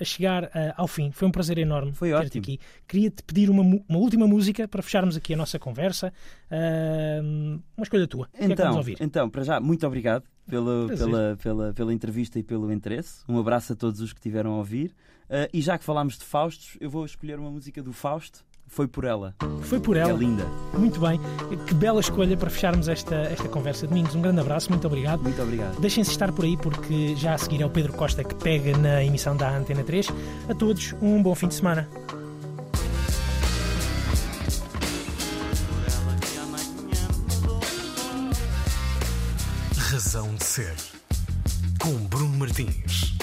a chegar ah, ao fim. Foi um prazer enorme Foi ter-te aqui. Queria-te pedir uma, uma última música para fecharmos aqui a nossa conversa. Ahm, uma escolha tua. É Então, ouvir? então, para já, muito obrigado pela, Prazer. pela, pela, pela entrevista e pelo interesse. Um abraço a todos os que tiveram a ouvir. Ah, e já que falámos de Faustos, eu vou escolher uma música do Fausto. Foi por ela. Foi por ela. É linda. Muito bem. Que bela escolha para fecharmos esta, esta conversa. Domingos, um grande abraço. Muito obrigado. Muito obrigado. Deixem-se estar por aí porque já a seguir é o Pedro Costa que pega na emissão da Antena 3. A todos, um bom fim de semana. Razão de Ser. Com Bruno Martins.